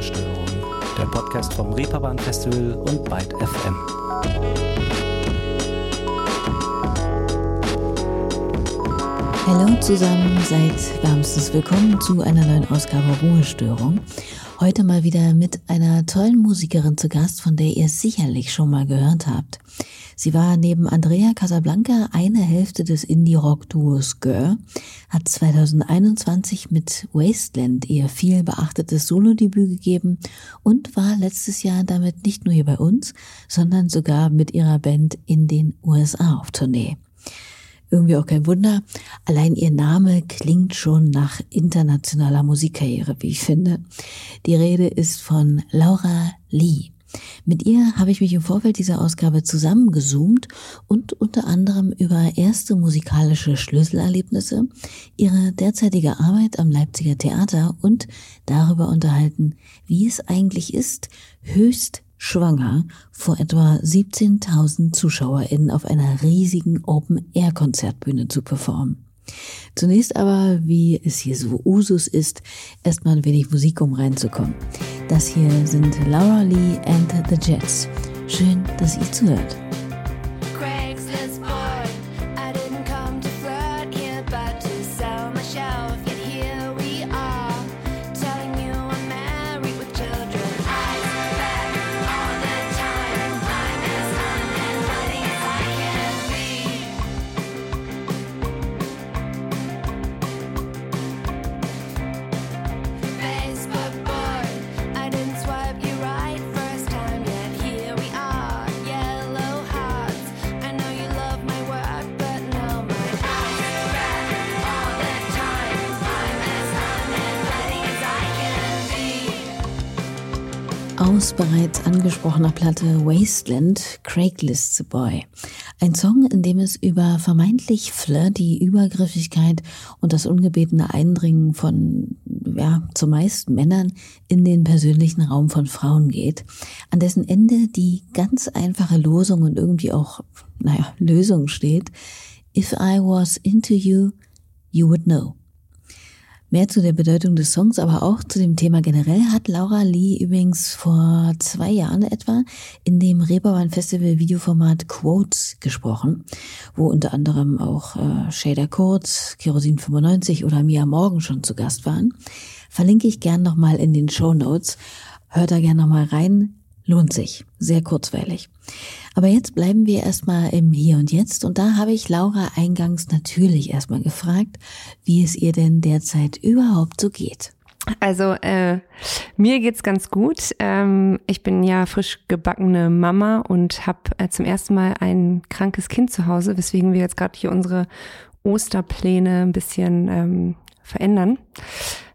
Ruhestörung, der Podcast vom Reeperbahn Festival und Byte FM. Hallo zusammen, seid wärmstens willkommen zu einer neuen Ausgabe Ruhestörung. Heute mal wieder mit einer tollen Musikerin zu Gast, von der ihr sicherlich schon mal gehört habt. Sie war neben Andrea Casablanca eine Hälfte des Indie-Rock-Duos Girl, hat 2021 mit Wasteland ihr viel beachtetes Solo-Debüt gegeben und war letztes Jahr damit nicht nur hier bei uns, sondern sogar mit ihrer Band in den USA auf Tournee. Irgendwie auch kein Wunder. Allein ihr Name klingt schon nach internationaler Musikkarriere, wie ich finde. Die Rede ist von Laura Lee. Mit ihr habe ich mich im Vorfeld dieser Ausgabe zusammengezoomt und unter anderem über erste musikalische Schlüsselerlebnisse, ihre derzeitige Arbeit am Leipziger Theater und darüber unterhalten, wie es eigentlich ist, höchst schwanger vor etwa 17.000 ZuschauerInnen auf einer riesigen Open-Air-Konzertbühne zu performen. Zunächst aber, wie es hier so Usus ist, erstmal ein wenig Musik, um reinzukommen. Das hier sind Laura Lee and the Jets. Schön, dass ihr zuhört. Bereits angesprochener Platte Wasteland Craigslist Boy. Ein Song, in dem es über vermeintlich flirty Übergriffigkeit und das ungebetene Eindringen von, ja, zumeist Männern in den persönlichen Raum von Frauen geht, an dessen Ende die ganz einfache Losung und irgendwie auch, naja, Lösung steht. If I was into you, you would know. Mehr zu der Bedeutung des Songs, aber auch zu dem Thema generell hat Laura Lee übrigens vor zwei Jahren etwa in dem Reeperbahn Festival Videoformat Quotes gesprochen, wo unter anderem auch äh, Shader Kurz, Kerosin 95 oder Mia Morgan schon zu Gast waren. Verlinke ich gern nochmal in den Show Notes. Hört da gern nochmal rein. Lohnt sich. Sehr kurzweilig. Aber jetzt bleiben wir erstmal im Hier und Jetzt und da habe ich Laura eingangs natürlich erstmal gefragt, wie es ihr denn derzeit überhaupt so geht. Also äh, mir geht's ganz gut. Ähm, ich bin ja frisch gebackene Mama und habe äh, zum ersten Mal ein krankes Kind zu Hause, weswegen wir jetzt gerade hier unsere Osterpläne ein bisschen ähm, verändern.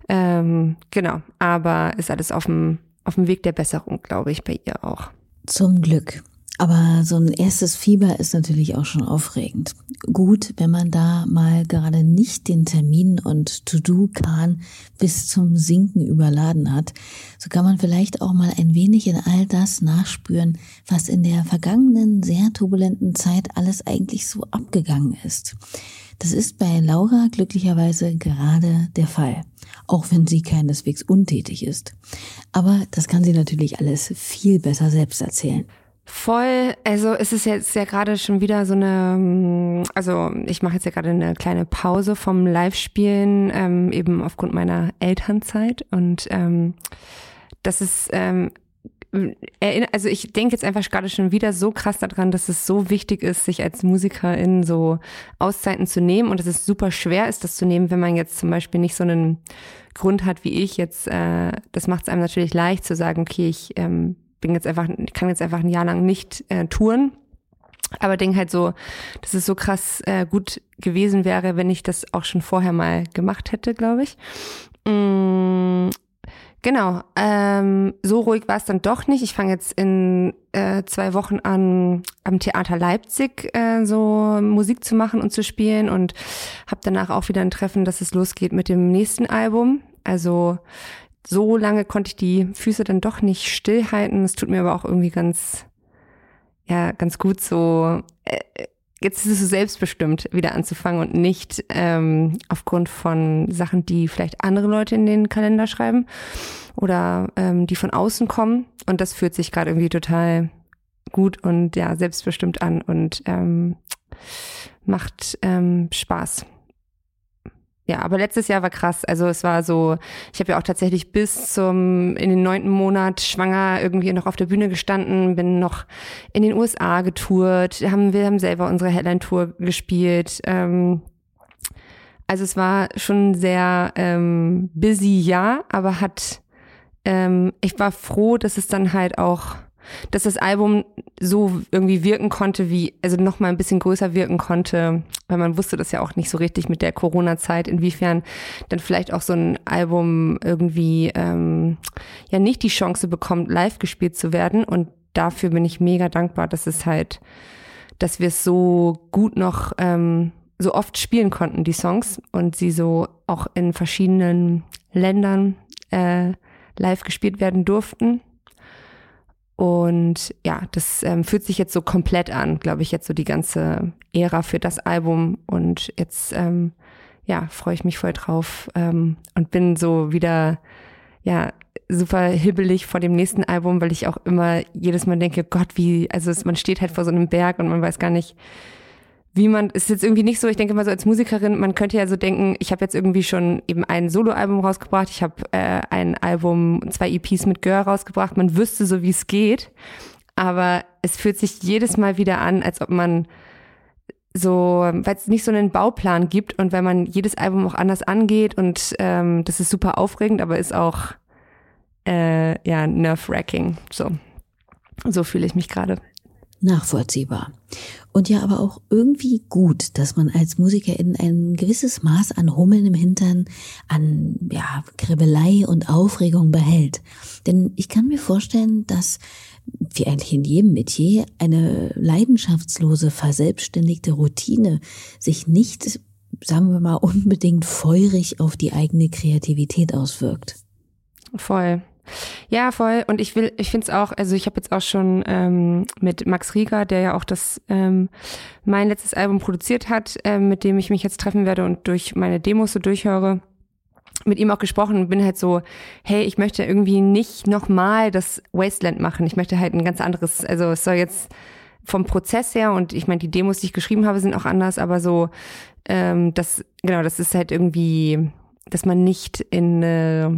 Ähm, genau, aber ist alles auf dem auf dem Weg der Besserung, glaube ich, bei ihr auch. Zum Glück. Aber so ein erstes Fieber ist natürlich auch schon aufregend. Gut, wenn man da mal gerade nicht den Termin und To-Do-Kahn bis zum Sinken überladen hat, so kann man vielleicht auch mal ein wenig in all das nachspüren, was in der vergangenen, sehr turbulenten Zeit alles eigentlich so abgegangen ist. Das ist bei Laura glücklicherweise gerade der Fall, auch wenn sie keineswegs untätig ist. Aber das kann sie natürlich alles viel besser selbst erzählen. Voll, also es ist jetzt ja gerade schon wieder so eine, mm, also ich mache jetzt ja gerade eine kleine Pause vom Live-Spielen, ähm, eben aufgrund meiner Elternzeit und ähm, das ist, ähm, also ich denke jetzt einfach gerade schon wieder so krass daran, dass es so wichtig ist, sich als Musikerin so Auszeiten zu nehmen und dass es super schwer ist, das zu nehmen, wenn man jetzt zum Beispiel nicht so einen Grund hat wie ich jetzt. Äh, das macht es einem natürlich leicht zu sagen, okay, ich ähm, bin jetzt einfach, kann jetzt einfach ein Jahr lang nicht äh, touren. Aber denke halt so, dass es so krass äh, gut gewesen wäre, wenn ich das auch schon vorher mal gemacht hätte, glaube ich. Mm, genau. Ähm, so ruhig war es dann doch nicht. Ich fange jetzt in äh, zwei Wochen an, am Theater Leipzig äh, so Musik zu machen und zu spielen und habe danach auch wieder ein Treffen, dass es losgeht mit dem nächsten Album. Also so lange konnte ich die Füße dann doch nicht stillhalten. Es tut mir aber auch irgendwie ganz, ja, ganz gut so. Äh, jetzt ist es so selbstbestimmt wieder anzufangen und nicht ähm, aufgrund von Sachen, die vielleicht andere Leute in den Kalender schreiben oder ähm, die von außen kommen. Und das fühlt sich gerade irgendwie total gut und ja, selbstbestimmt an und ähm, macht ähm, Spaß. Ja, aber letztes Jahr war krass. Also es war so, ich habe ja auch tatsächlich bis zum in den neunten Monat schwanger irgendwie noch auf der Bühne gestanden, bin noch in den USA getourt, haben wir haben selber unsere Headline-Tour gespielt. Ähm, also es war schon sehr ähm, busy, ja, aber hat ähm, ich war froh, dass es dann halt auch dass das Album so irgendwie wirken konnte, wie, also noch mal ein bisschen größer wirken konnte, weil man wusste das ja auch nicht so richtig mit der Corona-Zeit, inwiefern dann vielleicht auch so ein Album irgendwie ähm, ja nicht die Chance bekommt, live gespielt zu werden. Und dafür bin ich mega dankbar, dass es halt, dass wir es so gut noch ähm, so oft spielen konnten, die Songs, und sie so auch in verschiedenen Ländern äh, live gespielt werden durften. Und ja, das ähm, fühlt sich jetzt so komplett an, glaube ich, jetzt so die ganze Ära für das Album. Und jetzt, ähm, ja, freue ich mich voll drauf ähm, und bin so wieder, ja, super hibbelig vor dem nächsten Album, weil ich auch immer jedes Mal denke, Gott, wie, also es, man steht halt vor so einem Berg und man weiß gar nicht, wie man, ist jetzt irgendwie nicht so, ich denke mal so als Musikerin, man könnte ja so denken, ich habe jetzt irgendwie schon eben ein Soloalbum rausgebracht, ich habe äh, ein Album, zwei EPs mit Gör rausgebracht, man wüsste so, wie es geht, aber es fühlt sich jedes Mal wieder an, als ob man so, weil es nicht so einen Bauplan gibt und wenn man jedes Album auch anders angeht und ähm, das ist super aufregend, aber ist auch äh, ja nerve-wracking. So, so fühle ich mich gerade nachvollziehbar. Und ja, aber auch irgendwie gut, dass man als Musikerin ein gewisses Maß an Hummeln im Hintern, an ja, Kribbelei und Aufregung behält. Denn ich kann mir vorstellen, dass wie eigentlich in jedem Metier eine leidenschaftslose, verselbstständigte Routine sich nicht, sagen wir mal, unbedingt feurig auf die eigene Kreativität auswirkt. Voll. Ja, voll. Und ich will, ich finde es auch, also ich habe jetzt auch schon ähm, mit Max Rieger, der ja auch das ähm, mein letztes Album produziert hat, ähm, mit dem ich mich jetzt treffen werde und durch meine Demos so durchhöre, mit ihm auch gesprochen und bin halt so, hey, ich möchte irgendwie nicht nochmal das Wasteland machen. Ich möchte halt ein ganz anderes, also es soll jetzt vom Prozess her und ich meine, die Demos, die ich geschrieben habe, sind auch anders, aber so, ähm, das, genau, das ist halt irgendwie, dass man nicht in äh,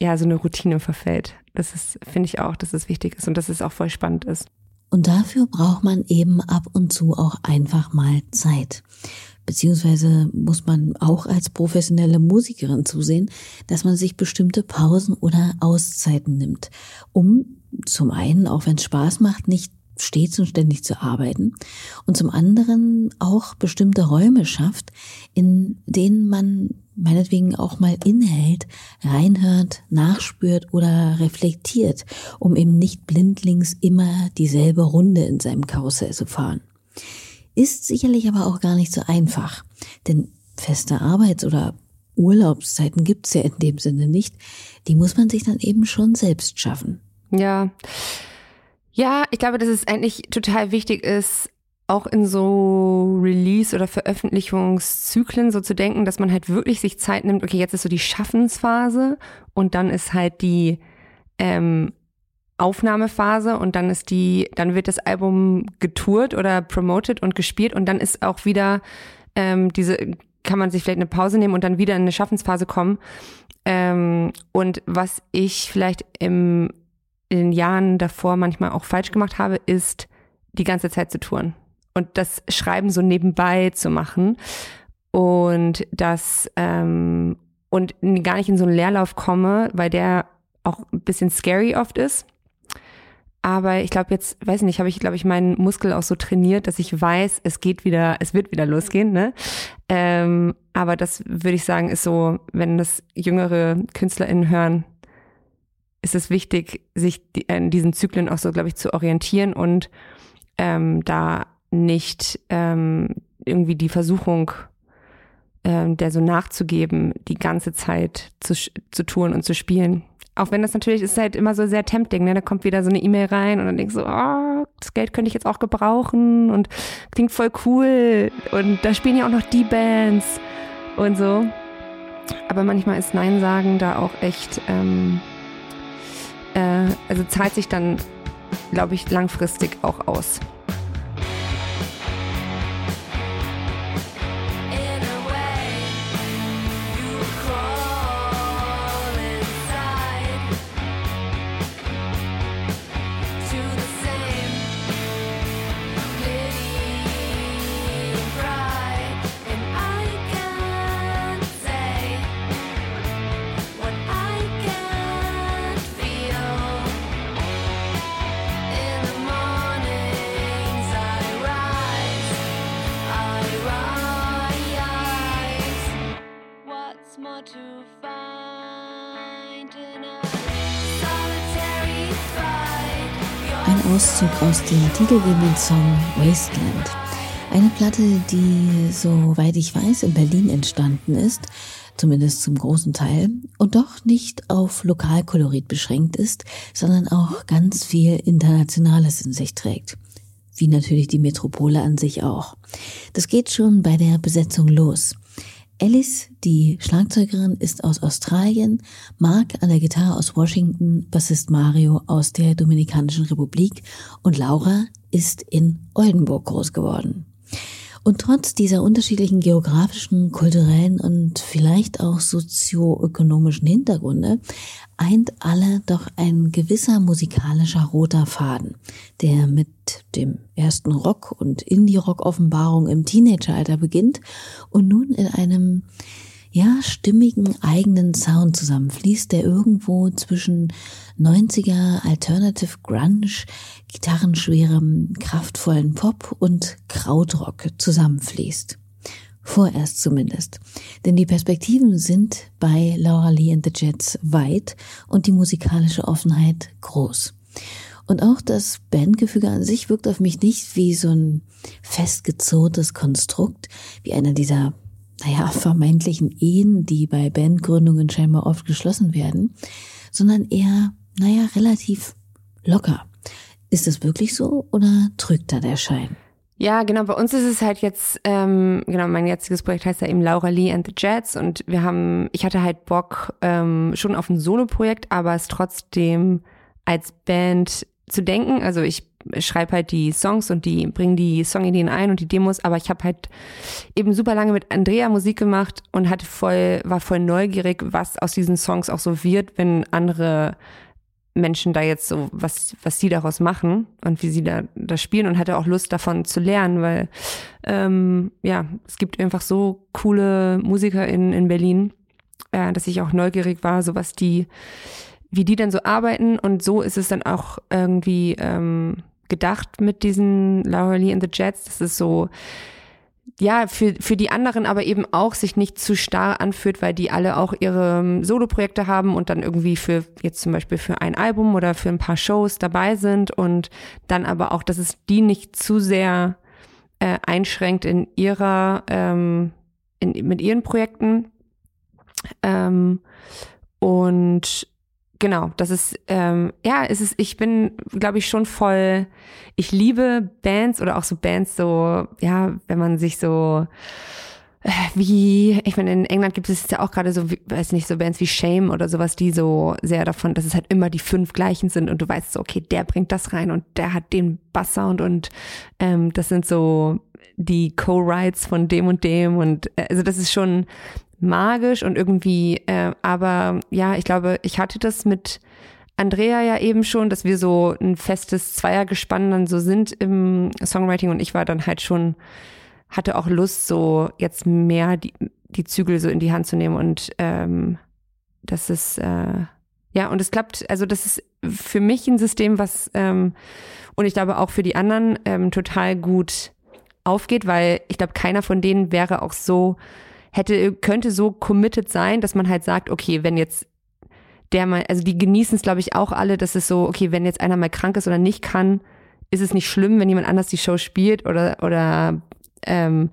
ja, so eine Routine verfällt. Das ist, finde ich auch, dass es wichtig ist und dass es auch voll spannend ist. Und dafür braucht man eben ab und zu auch einfach mal Zeit. Beziehungsweise muss man auch als professionelle Musikerin zusehen, dass man sich bestimmte Pausen oder Auszeiten nimmt, um zum einen, auch wenn es Spaß macht, nicht stets und ständig zu arbeiten und zum anderen auch bestimmte Räume schafft, in denen man meinetwegen auch mal innehält, reinhört, nachspürt oder reflektiert, um eben nicht blindlings immer dieselbe Runde in seinem Karussell zu fahren. Ist sicherlich aber auch gar nicht so einfach, denn feste Arbeits- oder Urlaubszeiten gibt's ja in dem Sinne nicht. Die muss man sich dann eben schon selbst schaffen. Ja. Ja, ich glaube, dass es eigentlich total wichtig ist, auch in so Release- oder Veröffentlichungszyklen so zu denken, dass man halt wirklich sich Zeit nimmt, okay, jetzt ist so die Schaffensphase und dann ist halt die ähm, Aufnahmephase und dann ist die, dann wird das Album getourt oder promoted und gespielt und dann ist auch wieder ähm, diese, kann man sich vielleicht eine Pause nehmen und dann wieder in eine Schaffensphase kommen. Ähm, und was ich vielleicht im, in den Jahren davor manchmal auch falsch gemacht habe, ist die ganze Zeit zu touren und das Schreiben so nebenbei zu machen und das ähm, und gar nicht in so einen Leerlauf komme, weil der auch ein bisschen scary oft ist. Aber ich glaube jetzt, weiß nicht, habe ich, glaube ich, meinen Muskel auch so trainiert, dass ich weiß, es geht wieder, es wird wieder losgehen. Ne? Ähm, aber das würde ich sagen, ist so, wenn das jüngere KünstlerInnen hören, ist es wichtig, sich die, in diesen Zyklen auch so, glaube ich, zu orientieren und ähm, da nicht ähm, irgendwie die Versuchung, ähm, der so nachzugeben, die ganze Zeit zu, zu tun und zu spielen. Auch wenn das natürlich ist halt immer so sehr tempting, ne? Da kommt wieder so eine E-Mail rein und dann denkst du, oh das Geld könnte ich jetzt auch gebrauchen und klingt voll cool und da spielen ja auch noch die Bands und so. Aber manchmal ist Nein sagen da auch echt, ähm, äh, also zahlt sich dann, glaube ich, langfristig auch aus. Auszug aus dem titelgebenden Song Wasteland. Eine Platte, die, soweit ich weiß, in Berlin entstanden ist, zumindest zum großen Teil, und doch nicht auf Lokalkolorit beschränkt ist, sondern auch ganz viel Internationales in sich trägt. Wie natürlich die Metropole an sich auch. Das geht schon bei der Besetzung los. Alice, die Schlagzeugerin, ist aus Australien, Mark an der Gitarre aus Washington, Bassist Mario aus der Dominikanischen Republik und Laura ist in Oldenburg groß geworden. Und trotz dieser unterschiedlichen geografischen, kulturellen und vielleicht auch sozioökonomischen Hintergründe eint alle doch ein gewisser musikalischer roter Faden, der mit dem ersten Rock- und Indie-Rock-Offenbarung im Teenageralter beginnt und nun in einem ja, stimmigen eigenen Sound zusammenfließt, der irgendwo zwischen 90er Alternative Grunge, gitarrenschwerem, kraftvollen Pop und Krautrock zusammenfließt. Vorerst zumindest. Denn die Perspektiven sind bei Laura Lee and the Jets weit und die musikalische Offenheit groß. Und auch das Bandgefüge an sich wirkt auf mich nicht wie so ein festgezogenes Konstrukt, wie einer dieser naja, vermeintlichen Ehen, die bei Bandgründungen scheinbar oft geschlossen werden, sondern eher, naja, relativ locker. Ist das wirklich so oder trügt da der Schein? Ja, genau. Bei uns ist es halt jetzt, ähm, genau, mein jetziges Projekt heißt ja eben Laura Lee and the Jets und wir haben, ich hatte halt Bock ähm, schon auf ein Solo-Projekt, aber es trotzdem als Band zu denken. Also ich schreibe halt die Songs und die bringe die Songideen ein und die Demos, aber ich habe halt eben super lange mit Andrea Musik gemacht und hatte voll war voll neugierig, was aus diesen Songs auch so wird, wenn andere Menschen da jetzt so was was sie daraus machen und wie sie da das spielen und hatte auch Lust davon zu lernen, weil ähm, ja es gibt einfach so coole Musiker in in Berlin, äh, dass ich auch neugierig war, so was die wie die dann so arbeiten und so ist es dann auch irgendwie ähm, gedacht mit diesen Laura Lee and the Jets. Das ist so, ja, für, für die anderen aber eben auch sich nicht zu starr anfühlt, weil die alle auch ihre ähm, Soloprojekte haben und dann irgendwie für jetzt zum Beispiel für ein Album oder für ein paar Shows dabei sind und dann aber auch, dass es die nicht zu sehr äh, einschränkt in ihrer, ähm, in, mit ihren Projekten. Ähm, und genau, das ist, ähm, ja, es ist, ich bin, glaube ich, schon voll, ich liebe Bands oder auch so Bands so, ja, wenn man sich so, äh, wie, ich meine, in England gibt es ja auch gerade so, weiß nicht, so Bands wie Shame oder sowas, die so sehr davon, dass es halt immer die fünf gleichen sind und du weißt so, okay, der bringt das rein und der hat den Basssound und ähm, das sind so die Co-Writes von dem und dem und äh, also das ist schon magisch und irgendwie, äh, aber ja, ich glaube, ich hatte das mit Andrea ja eben schon, dass wir so ein festes Zweiergespann dann so sind im Songwriting und ich war dann halt schon, hatte auch Lust, so jetzt mehr die, die Zügel so in die Hand zu nehmen und ähm, das ist, äh, ja, und es klappt, also das ist für mich ein System, was ähm, und ich glaube auch für die anderen ähm, total gut aufgeht, weil ich glaube, keiner von denen wäre auch so hätte, könnte so committed sein, dass man halt sagt, okay, wenn jetzt der mal, also die genießen es, glaube ich, auch alle, dass es so, okay, wenn jetzt einer mal krank ist oder nicht kann, ist es nicht schlimm, wenn jemand anders die Show spielt oder, oder ähm,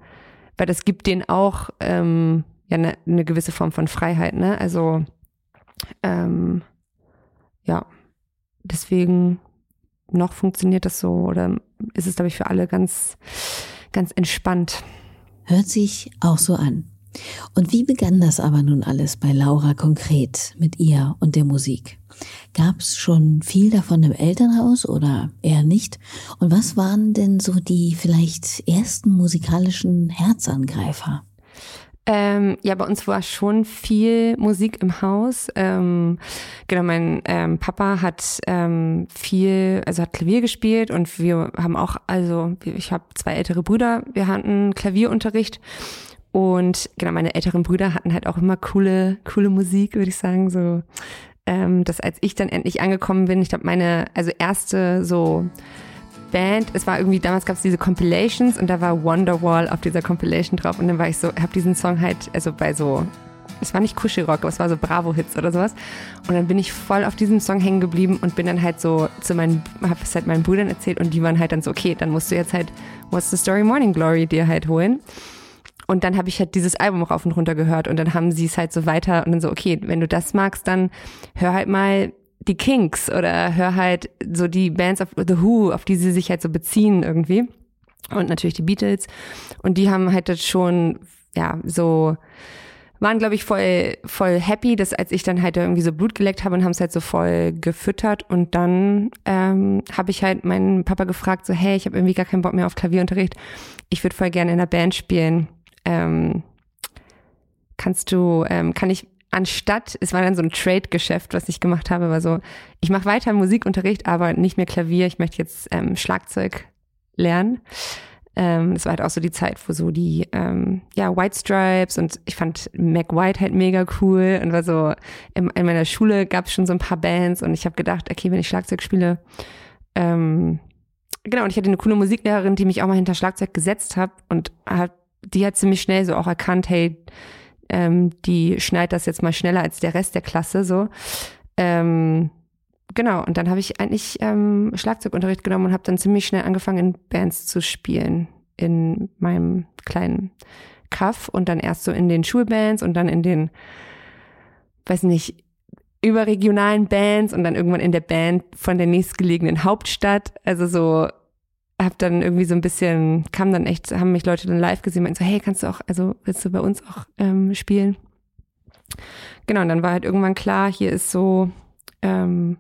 weil das gibt denen auch ähm, ja eine ne gewisse Form von Freiheit, ne? Also ähm, ja, deswegen noch funktioniert das so oder ist es, glaube ich, für alle ganz, ganz entspannt. Hört sich auch so an. Und wie begann das aber nun alles bei Laura konkret mit ihr und der Musik? Gab es schon viel davon im Elternhaus oder eher nicht? Und was waren denn so die vielleicht ersten musikalischen Herzangreifer? Ähm, ja, bei uns war schon viel Musik im Haus. Ähm, genau, mein ähm, Papa hat ähm, viel, also hat Klavier gespielt und wir haben auch, also ich habe zwei ältere Brüder, wir hatten Klavierunterricht und genau, meine älteren Brüder hatten halt auch immer coole, coole Musik, würde ich sagen, so ähm, dass als ich dann endlich angekommen bin, ich glaube meine, also erste so Band, es war irgendwie, damals gab es diese Compilations und da war Wonderwall auf dieser Compilation drauf und dann war ich so, habe diesen Song halt, also bei so, es war nicht Kuschelrock, aber es war so Bravo-Hits oder sowas und dann bin ich voll auf diesem Song hängen geblieben und bin dann halt so zu meinen, habe es halt meinen Brüdern erzählt und die waren halt dann so, okay, dann musst du jetzt halt What's the Story Morning Glory dir halt holen. Und dann habe ich halt dieses Album rauf und runter gehört und dann haben sie es halt so weiter und dann so, okay, wenn du das magst, dann hör halt mal die Kinks oder hör halt so die Bands of The Who, auf die sie sich halt so beziehen irgendwie. Und natürlich die Beatles. Und die haben halt das schon, ja, so, waren, glaube ich, voll, voll happy, dass als ich dann halt irgendwie so Blut geleckt habe und haben es halt so voll gefüttert. Und dann ähm, habe ich halt meinen Papa gefragt, so, hey, ich habe irgendwie gar keinen Bock mehr auf Klavierunterricht. Ich würde voll gerne in einer Band spielen. Ähm, kannst du, ähm, kann ich anstatt, es war dann so ein Trade-Geschäft, was ich gemacht habe, war so, ich mache weiter Musikunterricht, aber nicht mehr Klavier, ich möchte jetzt ähm, Schlagzeug lernen. Ähm, war halt auch so die Zeit, wo so die, ähm, ja, White Stripes und ich fand Mac White halt mega cool und war so, in, in meiner Schule gab es schon so ein paar Bands und ich habe gedacht, okay, wenn ich Schlagzeug spiele, ähm, genau, und ich hatte eine coole Musiklehrerin, die mich auch mal hinter Schlagzeug gesetzt hat und hat, die hat ziemlich schnell so auch erkannt, hey, ähm, die schneit das jetzt mal schneller als der Rest der Klasse so. Ähm, genau, und dann habe ich eigentlich ähm, Schlagzeugunterricht genommen und habe dann ziemlich schnell angefangen, in Bands zu spielen in meinem kleinen Kaff und dann erst so in den Schulbands und dann in den, weiß nicht, überregionalen Bands und dann irgendwann in der Band von der nächstgelegenen Hauptstadt. Also so hab dann irgendwie so ein bisschen, kam dann echt, haben mich Leute dann live gesehen, meinten so, hey, kannst du auch, also willst du bei uns auch ähm, spielen? Genau, und dann war halt irgendwann klar, hier ist so, ähm,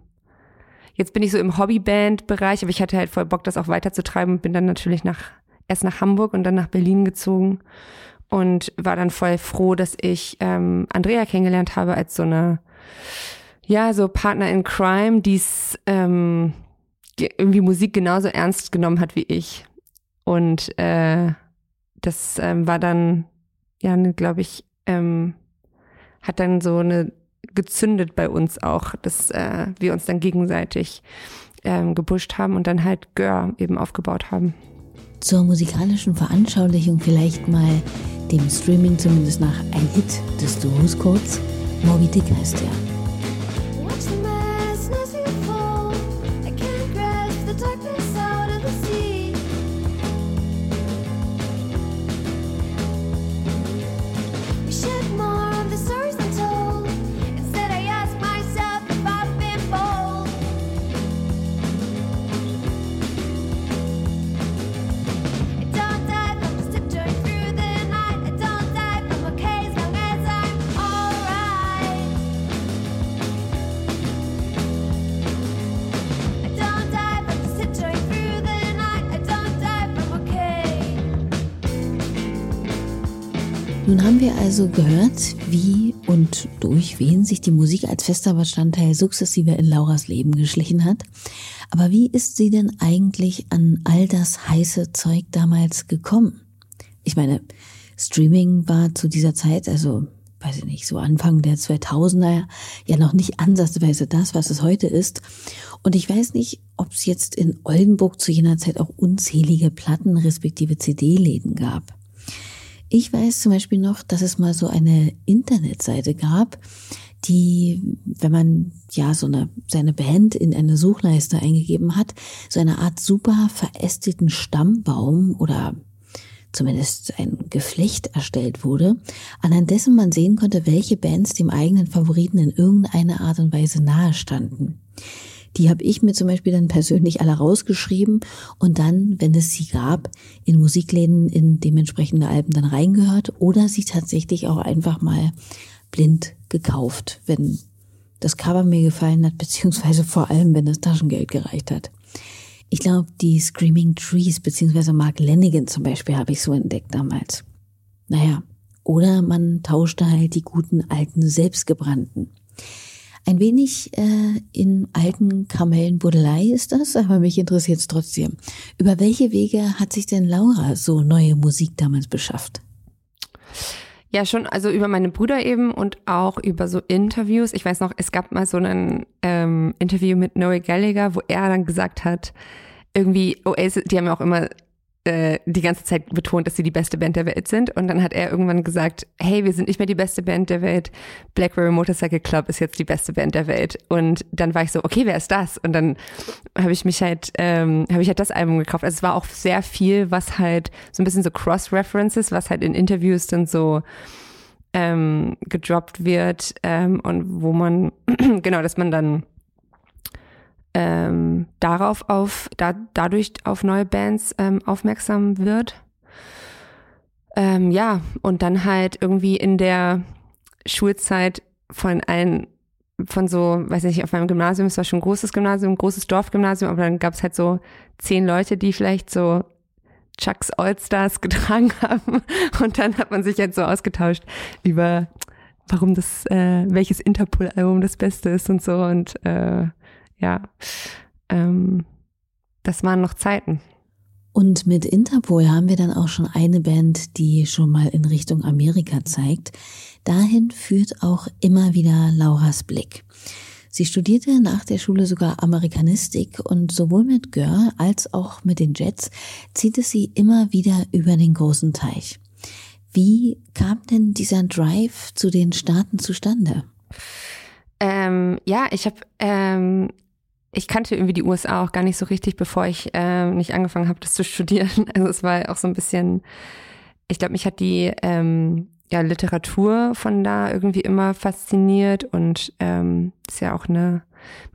jetzt bin ich so im Hobbyband-Bereich, aber ich hatte halt voll Bock, das auch weiterzutreiben und bin dann natürlich nach, erst nach Hamburg und dann nach Berlin gezogen und war dann voll froh, dass ich ähm, Andrea kennengelernt habe als so eine, ja, so Partner in Crime, die's ähm, irgendwie Musik genauso ernst genommen hat wie ich. Und äh, das ähm, war dann, ja, ne, glaube ich, ähm, hat dann so eine gezündet bei uns auch, dass äh, wir uns dann gegenseitig ähm, gepusht haben und dann halt Gör eben aufgebaut haben. Zur musikalischen Veranschaulichung vielleicht mal dem Streaming zumindest nach ein Hit des Duos kurz. Moby Dick heißt ja. Also gehört, wie und durch wen sich die Musik als fester Bestandteil sukzessive in Lauras Leben geschlichen hat. Aber wie ist sie denn eigentlich an all das heiße Zeug damals gekommen? Ich meine, Streaming war zu dieser Zeit, also weiß ich nicht, so Anfang der 2000er ja noch nicht ansatzweise das, was es heute ist. Und ich weiß nicht, ob es jetzt in Oldenburg zu jener Zeit auch unzählige Platten respektive CD-Läden gab. Ich weiß zum Beispiel noch, dass es mal so eine Internetseite gab, die, wenn man ja so eine, seine Band in eine Suchleiste eingegeben hat, so eine Art super verästelten Stammbaum oder zumindest ein Geflecht erstellt wurde, anhand dessen man sehen konnte, welche Bands dem eigenen Favoriten in irgendeiner Art und Weise nahe standen. Die habe ich mir zum Beispiel dann persönlich alle rausgeschrieben und dann, wenn es sie gab, in Musikläden in dementsprechende Alben dann reingehört oder sie tatsächlich auch einfach mal blind gekauft, wenn das Cover mir gefallen hat, beziehungsweise vor allem, wenn das Taschengeld gereicht hat. Ich glaube, die Screaming Trees, beziehungsweise Mark Lennigan zum Beispiel, habe ich so entdeckt damals. Naja, oder man tauschte halt die guten alten selbstgebrannten. Ein wenig äh, in alten Kamellenbuddelei ist das, aber mich interessiert es trotzdem. Über welche Wege hat sich denn Laura so neue Musik damals beschafft? Ja, schon, also über meine Brüder eben und auch über so Interviews. Ich weiß noch, es gab mal so ein ähm, Interview mit Noel Gallagher, wo er dann gesagt hat, irgendwie, Oasis, die haben ja auch immer äh, die ganze Zeit betont, dass sie die beste Band der Welt sind. Und dann hat er irgendwann gesagt, hey, wir sind nicht mehr die beste Band der Welt. Blackberry Motorcycle Club ist jetzt die beste Band der Welt. Und dann war ich so, okay, wer ist das? Und dann habe ich mich halt, ähm, habe ich halt das Album gekauft. Also es war auch sehr viel, was halt so ein bisschen so Cross-References, was halt in Interviews dann so ähm, gedroppt wird ähm, und wo man, genau, dass man dann ähm, darauf auf, da, dadurch auf neue Bands ähm, aufmerksam wird. Ähm, ja, und dann halt irgendwie in der Schulzeit von allen, von so, weiß nicht, auf meinem Gymnasium, es war schon ein großes Gymnasium, ein großes Dorfgymnasium, aber dann gab es halt so zehn Leute, die vielleicht so Chucks Allstars getragen haben. Und dann hat man sich halt so ausgetauscht über, warum das, äh, welches Interpol-Album das Beste ist und so. Und äh, ja, ähm, das waren noch Zeiten. Und mit Interpol haben wir dann auch schon eine Band, die schon mal in Richtung Amerika zeigt. Dahin führt auch immer wieder Lauras Blick. Sie studierte nach der Schule sogar Amerikanistik und sowohl mit Gör als auch mit den Jets zieht es sie immer wieder über den großen Teich. Wie kam denn dieser Drive zu den Staaten zustande? Ähm, ja, ich habe ähm, ich kannte irgendwie die USA auch gar nicht so richtig, bevor ich äh, nicht angefangen habe, das zu studieren. Also es war auch so ein bisschen, ich glaube, mich hat die ähm, ja, Literatur von da irgendwie immer fasziniert und ähm, ist ja auch eine,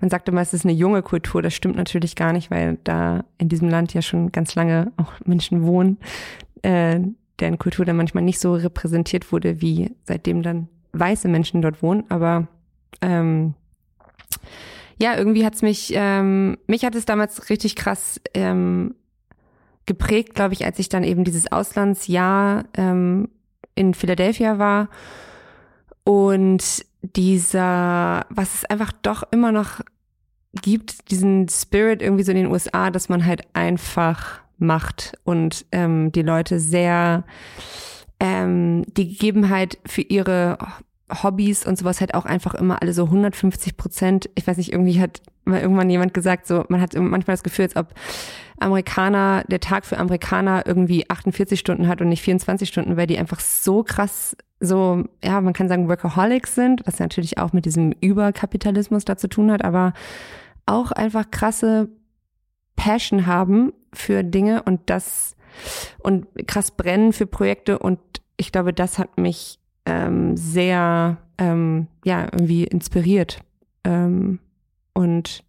man sagt immer, es ist eine junge Kultur. Das stimmt natürlich gar nicht, weil da in diesem Land ja schon ganz lange auch Menschen wohnen, äh, deren Kultur dann manchmal nicht so repräsentiert wurde, wie seitdem dann weiße Menschen dort wohnen. Aber ähm, ja, irgendwie hat's mich, ähm, mich hat es damals richtig krass ähm, geprägt, glaube ich, als ich dann eben dieses Auslandsjahr ähm, in Philadelphia war. Und dieser, was es einfach doch immer noch gibt, diesen Spirit irgendwie so in den USA, dass man halt einfach macht und ähm, die Leute sehr, ähm, die geben halt für ihre Hobbys und sowas halt auch einfach immer alle so 150 Prozent. Ich weiß nicht, irgendwie hat mal irgendwann jemand gesagt, so man hat manchmal das Gefühl, als ob Amerikaner, der Tag für Amerikaner irgendwie 48 Stunden hat und nicht 24 Stunden, weil die einfach so krass, so, ja, man kann sagen, Workaholics sind, was natürlich auch mit diesem Überkapitalismus da zu tun hat, aber auch einfach krasse Passion haben für Dinge und das und krass brennen für Projekte und ich glaube, das hat mich ähm, sehr, ähm, ja, irgendwie inspiriert. Ähm, und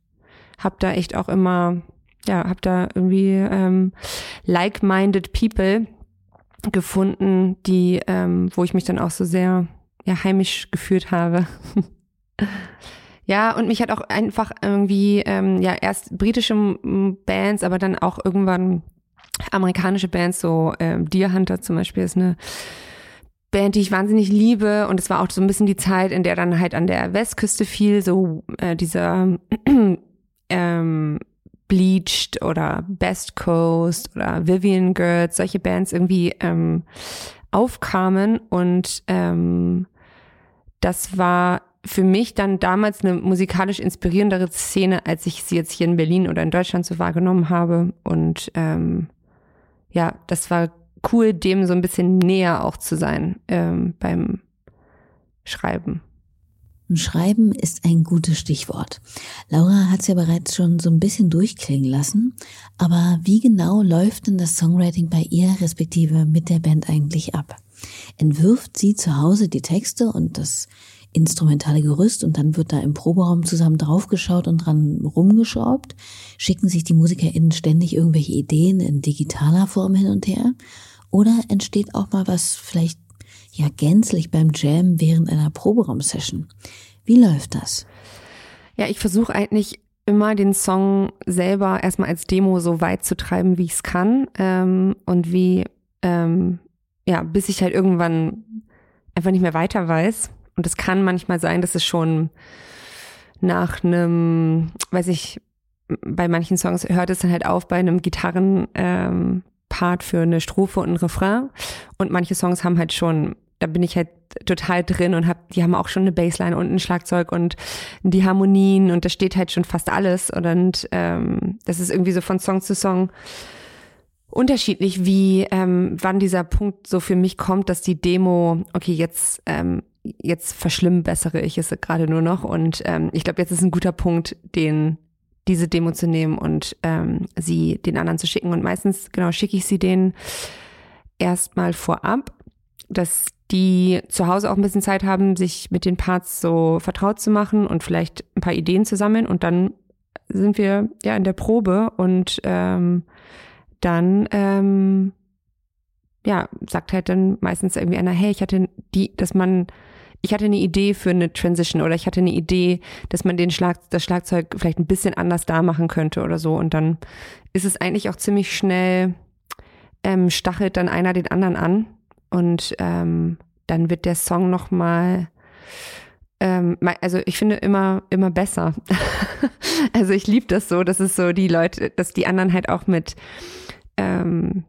habe da echt auch immer, ja, habe da irgendwie ähm, like-minded people gefunden, die, ähm, wo ich mich dann auch so sehr ja, heimisch gefühlt habe. ja, und mich hat auch einfach irgendwie, ähm, ja, erst britische Bands, aber dann auch irgendwann amerikanische Bands, so ähm, Deer Hunter zum Beispiel ist eine Band, die ich wahnsinnig liebe. Und es war auch so ein bisschen die Zeit, in der dann halt an der Westküste fiel, so äh, dieser ähm, Bleached oder Best Coast oder Vivian Girls, solche Bands irgendwie ähm, aufkamen. Und ähm, das war für mich dann damals eine musikalisch inspirierendere Szene, als ich sie jetzt hier in Berlin oder in Deutschland so wahrgenommen habe. Und ähm, ja, das war cool, dem so ein bisschen näher auch zu sein ähm, beim Schreiben. Schreiben ist ein gutes Stichwort. Laura hat es ja bereits schon so ein bisschen durchklingen lassen, aber wie genau läuft denn das Songwriting bei ihr respektive mit der Band eigentlich ab? Entwirft sie zu Hause die Texte und das instrumentale Gerüst und dann wird da im Proberaum zusammen draufgeschaut und dran rumgeschraubt? Schicken sich die MusikerInnen ständig irgendwelche Ideen in digitaler Form hin und her? Oder entsteht auch mal was vielleicht ja gänzlich beim Jam während einer Proberaum-Session? Wie läuft das? Ja, ich versuche eigentlich immer den Song selber erstmal als Demo so weit zu treiben, wie ich es kann. Ähm, und wie, ähm, ja, bis ich halt irgendwann einfach nicht mehr weiter weiß. Und es kann manchmal sein, dass es schon nach einem, weiß ich, bei manchen Songs hört es dann halt auf bei einem Gitarrenpart ähm, für eine Strophe und ein Refrain. Und manche Songs haben halt schon, da bin ich halt total drin und hab, die haben auch schon eine Bassline und ein Schlagzeug und die Harmonien und da steht halt schon fast alles. Und ähm, das ist irgendwie so von Song zu Song unterschiedlich, wie ähm, wann dieser Punkt so für mich kommt, dass die Demo, okay, jetzt ähm, jetzt verschlimmbessere ich es gerade nur noch und ähm, ich glaube, jetzt ist ein guter Punkt, den diese Demo zu nehmen und ähm, sie den anderen zu schicken. Und meistens genau schicke ich sie denen erstmal vorab, dass die zu Hause auch ein bisschen Zeit haben, sich mit den Parts so vertraut zu machen und vielleicht ein paar Ideen zu sammeln. Und dann sind wir ja in der Probe und ähm, dann ähm, ja, sagt halt dann meistens irgendwie einer, hey, ich hatte die, dass man, ich hatte eine Idee für eine Transition oder ich hatte eine Idee, dass man den Schlag, das Schlagzeug vielleicht ein bisschen anders da machen könnte oder so. Und dann ist es eigentlich auch ziemlich schnell, ähm, stachelt dann einer den anderen an und ähm, dann wird der Song nochmal ähm, also ich finde immer, immer besser. also ich liebe das so, dass es so die Leute, dass die anderen halt auch mit ähm,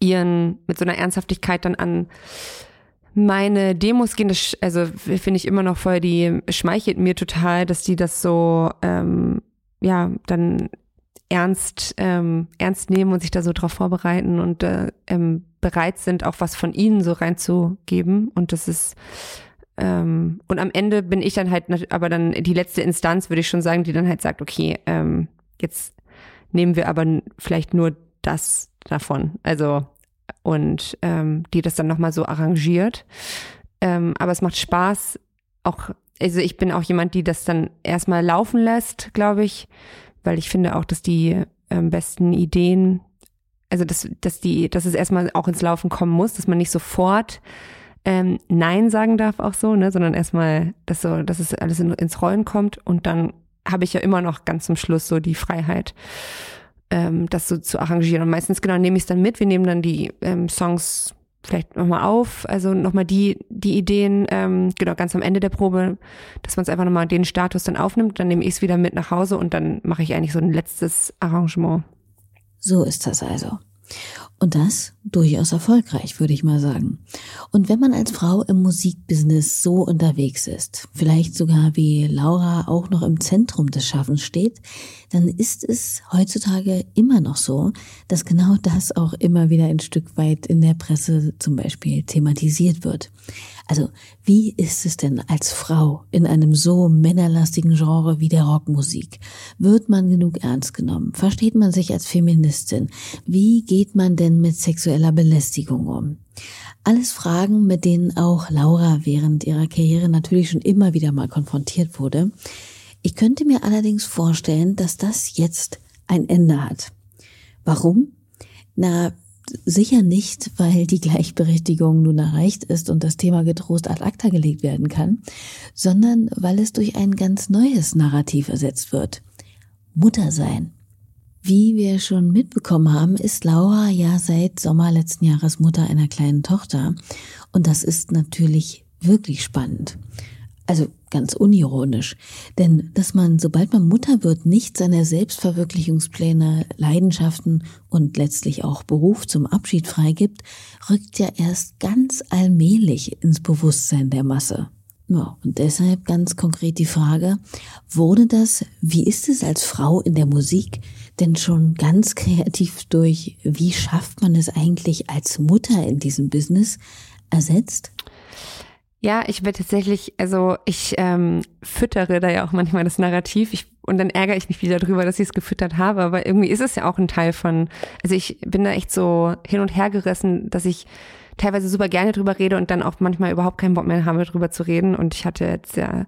ihren, mit so einer Ernsthaftigkeit dann an meine Demos gehen, das, also finde ich immer noch voll, die schmeichelt mir total, dass die das so, ähm, ja, dann ernst, ähm, ernst nehmen und sich da so drauf vorbereiten und äh, ähm, bereit sind, auch was von ihnen so reinzugeben. Und das ist, ähm, und am Ende bin ich dann halt, aber dann die letzte Instanz, würde ich schon sagen, die dann halt sagt, okay, ähm, jetzt nehmen wir aber vielleicht nur das davon. Also, und ähm, die das dann nochmal so arrangiert. Ähm, aber es macht Spaß, auch, also ich bin auch jemand, die das dann erstmal laufen lässt, glaube ich, weil ich finde auch, dass die ähm, besten Ideen, also dass, dass die, dass es erstmal auch ins Laufen kommen muss, dass man nicht sofort ähm, Nein sagen darf auch so, ne, sondern erstmal, dass so, dass es alles in, ins Rollen kommt und dann habe ich ja immer noch ganz zum Schluss so die Freiheit, ähm, das so zu arrangieren. Und meistens genau nehme ich es dann mit. Wir nehmen dann die ähm, Songs vielleicht nochmal auf, also nochmal die, die Ideen, ähm, genau, ganz am Ende der Probe, dass man es einfach nochmal den Status dann aufnimmt, dann nehme ich es wieder mit nach Hause und dann mache ich eigentlich so ein letztes Arrangement. So ist das also. Und das durchaus erfolgreich, würde ich mal sagen. Und wenn man als Frau im Musikbusiness so unterwegs ist, vielleicht sogar wie Laura auch noch im Zentrum des Schaffens steht, dann ist es heutzutage immer noch so, dass genau das auch immer wieder ein Stück weit in der Presse zum Beispiel thematisiert wird. Also wie ist es denn als Frau in einem so männerlastigen Genre wie der Rockmusik? Wird man genug ernst genommen? Versteht man sich als Feministin? Wie geht man denn mit sexueller Belästigung um? Alles Fragen, mit denen auch Laura während ihrer Karriere natürlich schon immer wieder mal konfrontiert wurde. Ich könnte mir allerdings vorstellen, dass das jetzt ein Ende hat. Warum? Na, sicher nicht, weil die Gleichberechtigung nun erreicht ist und das Thema getrost ad acta gelegt werden kann, sondern weil es durch ein ganz neues Narrativ ersetzt wird. Mutter sein. Wie wir schon mitbekommen haben, ist Laura ja seit Sommer letzten Jahres Mutter einer kleinen Tochter und das ist natürlich wirklich spannend. Also ganz unironisch. Denn dass man, sobald man Mutter wird, nicht seine Selbstverwirklichungspläne, Leidenschaften und letztlich auch Beruf zum Abschied freigibt, rückt ja erst ganz allmählich ins Bewusstsein der Masse. Ja, und deshalb ganz konkret die Frage, wurde das, wie ist es als Frau in der Musik, denn schon ganz kreativ durch, wie schafft man es eigentlich als Mutter in diesem Business ersetzt? Ja, ich bin tatsächlich, also ich ähm, füttere da ja auch manchmal das Narrativ ich, und dann ärgere ich mich wieder drüber, dass ich es gefüttert habe, aber irgendwie ist es ja auch ein Teil von, also ich bin da echt so hin und her gerissen, dass ich teilweise super gerne drüber rede und dann auch manchmal überhaupt keinen Bock mehr habe, drüber zu reden. Und ich hatte jetzt ja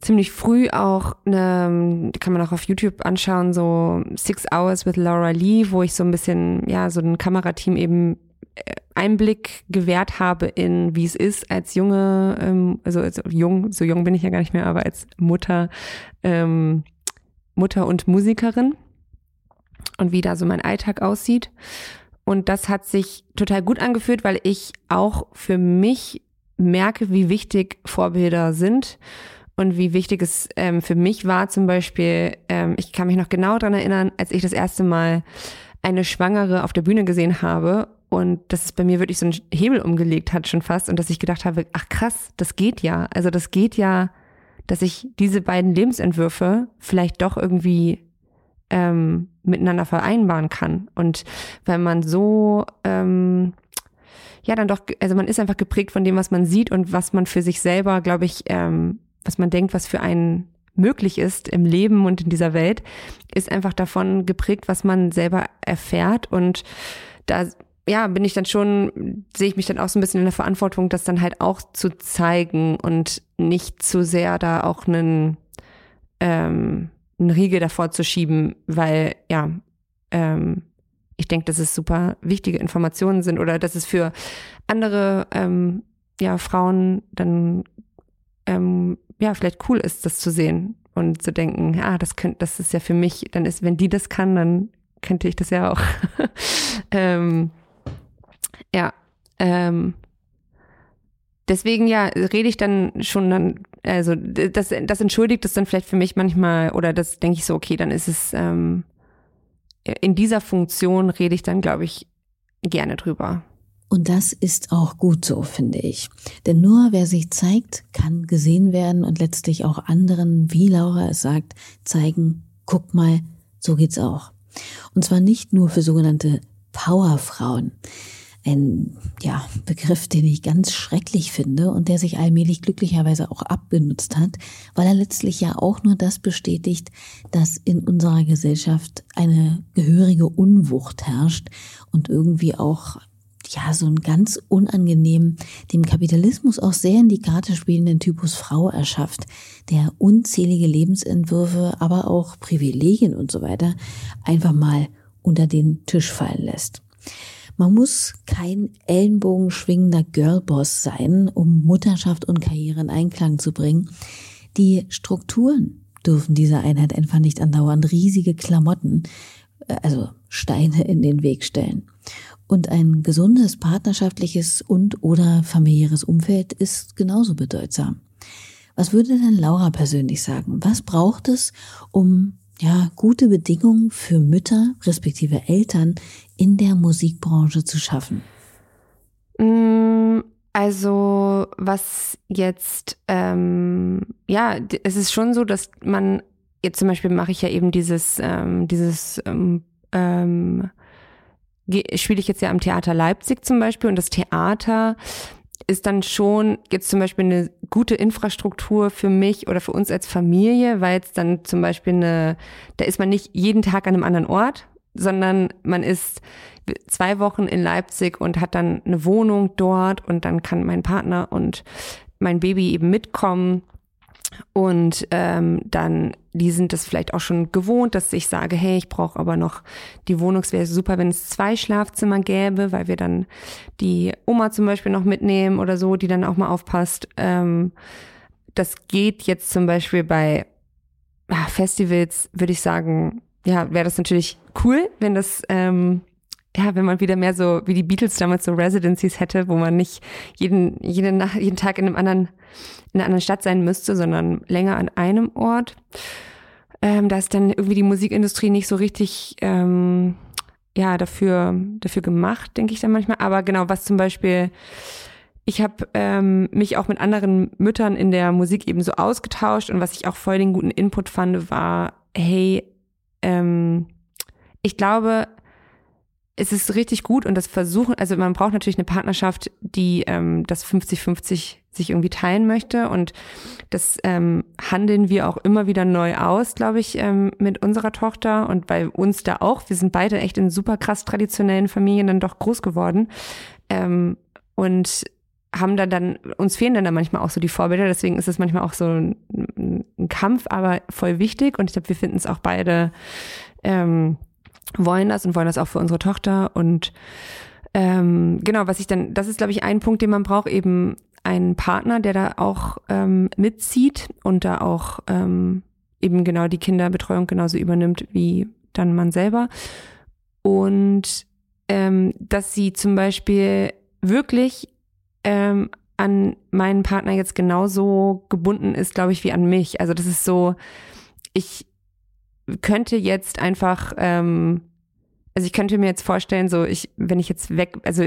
ziemlich früh auch eine, kann man auch auf YouTube anschauen, so Six Hours with Laura Lee, wo ich so ein bisschen, ja, so ein Kamerateam eben äh, Einblick gewährt habe in, wie es ist als junge, ähm, also, also jung, so jung bin ich ja gar nicht mehr, aber als Mutter, ähm, Mutter und Musikerin und wie da so mein Alltag aussieht. Und das hat sich total gut angefühlt, weil ich auch für mich merke, wie wichtig Vorbilder sind und wie wichtig es ähm, für mich war zum Beispiel, ähm, ich kann mich noch genau dran erinnern, als ich das erste Mal eine Schwangere auf der Bühne gesehen habe und dass es bei mir wirklich so einen Hebel umgelegt hat schon fast und dass ich gedacht habe, ach krass, das geht ja. Also das geht ja, dass ich diese beiden Lebensentwürfe vielleicht doch irgendwie ähm, miteinander vereinbaren kann. Und weil man so ähm, ja dann doch, also man ist einfach geprägt von dem, was man sieht und was man für sich selber, glaube ich, ähm, was man denkt, was für einen möglich ist im Leben und in dieser Welt, ist einfach davon geprägt, was man selber erfährt. Und da, ja, bin ich dann schon, sehe ich mich dann auch so ein bisschen in der Verantwortung, das dann halt auch zu zeigen und nicht zu sehr da auch einen, ähm, einen Riegel davor zu schieben, weil, ja, ähm, ich denke, dass es super wichtige Informationen sind oder dass es für andere ähm, ja, Frauen dann ähm, ja, vielleicht cool ist, das zu sehen und zu denken, ah, das könnte, das ist ja für mich, dann ist, wenn die das kann, dann könnte ich das ja auch. ähm, ja, ähm, deswegen ja, rede ich dann schon dann, also das, das entschuldigt es dann vielleicht für mich manchmal oder das denke ich so, okay, dann ist es ähm, in dieser Funktion rede ich dann, glaube ich, gerne drüber. Und das ist auch gut so, finde ich. Denn nur wer sich zeigt, kann gesehen werden und letztlich auch anderen, wie Laura es sagt, zeigen, guck mal, so geht's auch. Und zwar nicht nur für sogenannte Powerfrauen. Ein ja, Begriff, den ich ganz schrecklich finde und der sich allmählich glücklicherweise auch abgenutzt hat, weil er letztlich ja auch nur das bestätigt, dass in unserer Gesellschaft eine gehörige Unwucht herrscht und irgendwie auch ja, so einen ganz unangenehmen, dem Kapitalismus auch sehr in die Karte spielenden Typus Frau erschafft, der unzählige Lebensentwürfe, aber auch Privilegien und so weiter einfach mal unter den Tisch fallen lässt. Man muss kein ellenbogenschwingender Girlboss sein, um Mutterschaft und Karriere in Einklang zu bringen. Die Strukturen dürfen dieser Einheit einfach nicht andauernd riesige Klamotten, äh, also Steine in den Weg stellen. Und ein gesundes partnerschaftliches und oder familiäres Umfeld ist genauso bedeutsam. Was würde denn Laura persönlich sagen? Was braucht es, um ja, gute Bedingungen für Mütter respektive Eltern in der Musikbranche zu schaffen? Mm, also was jetzt, ähm, ja, es ist schon so, dass man jetzt zum Beispiel mache ich ja eben dieses, ähm, dieses ähm, ähm, spiele ich jetzt ja am Theater Leipzig zum Beispiel und das Theater ist dann schon jetzt zum Beispiel eine gute Infrastruktur für mich oder für uns als Familie, weil es dann zum Beispiel eine, da ist man nicht jeden Tag an einem anderen Ort, sondern man ist zwei Wochen in Leipzig und hat dann eine Wohnung dort und dann kann mein Partner und mein Baby eben mitkommen und ähm, dann, die sind das vielleicht auch schon gewohnt, dass ich sage, hey, ich brauche aber noch, die Wohnung wäre super, wenn es zwei Schlafzimmer gäbe, weil wir dann die Oma zum Beispiel noch mitnehmen oder so, die dann auch mal aufpasst. Ähm, das geht jetzt zum Beispiel bei ah, Festivals, würde ich sagen, ja, wäre das natürlich cool, wenn das ähm, ja, wenn man wieder mehr so wie die Beatles damals so Residencies hätte, wo man nicht jeden, jeden, jeden Tag in einem anderen in einer anderen Stadt sein müsste, sondern länger an einem Ort. Ähm, da ist dann irgendwie die Musikindustrie nicht so richtig ähm, ja dafür dafür gemacht, denke ich dann manchmal. Aber genau, was zum Beispiel ich habe ähm, mich auch mit anderen Müttern in der Musik eben so ausgetauscht und was ich auch voll den guten Input fand, war, hey, ähm, ich glaube, es ist richtig gut und das Versuchen, also man braucht natürlich eine Partnerschaft, die ähm, das 50-50 sich irgendwie teilen möchte und das ähm, handeln wir auch immer wieder neu aus, glaube ich, ähm, mit unserer Tochter und bei uns da auch. Wir sind beide echt in super krass traditionellen Familien dann doch groß geworden. Ähm, und haben dann dann, uns fehlen dann, dann manchmal auch so die Vorbilder, deswegen ist es manchmal auch so ein, ein Kampf, aber voll wichtig. Und ich glaube, wir finden es auch beide, ähm, wollen das und wollen das auch für unsere Tochter. Und ähm, genau, was ich dann, das ist, glaube ich, ein Punkt, den man braucht, eben einen Partner, der da auch ähm, mitzieht und da auch ähm, eben genau die Kinderbetreuung genauso übernimmt wie dann man selber. Und ähm, dass sie zum Beispiel wirklich ähm, an meinen Partner jetzt genauso gebunden ist, glaube ich, wie an mich. Also das ist so, ich könnte jetzt einfach, ähm, also ich könnte mir jetzt vorstellen, so ich, wenn ich jetzt weg, also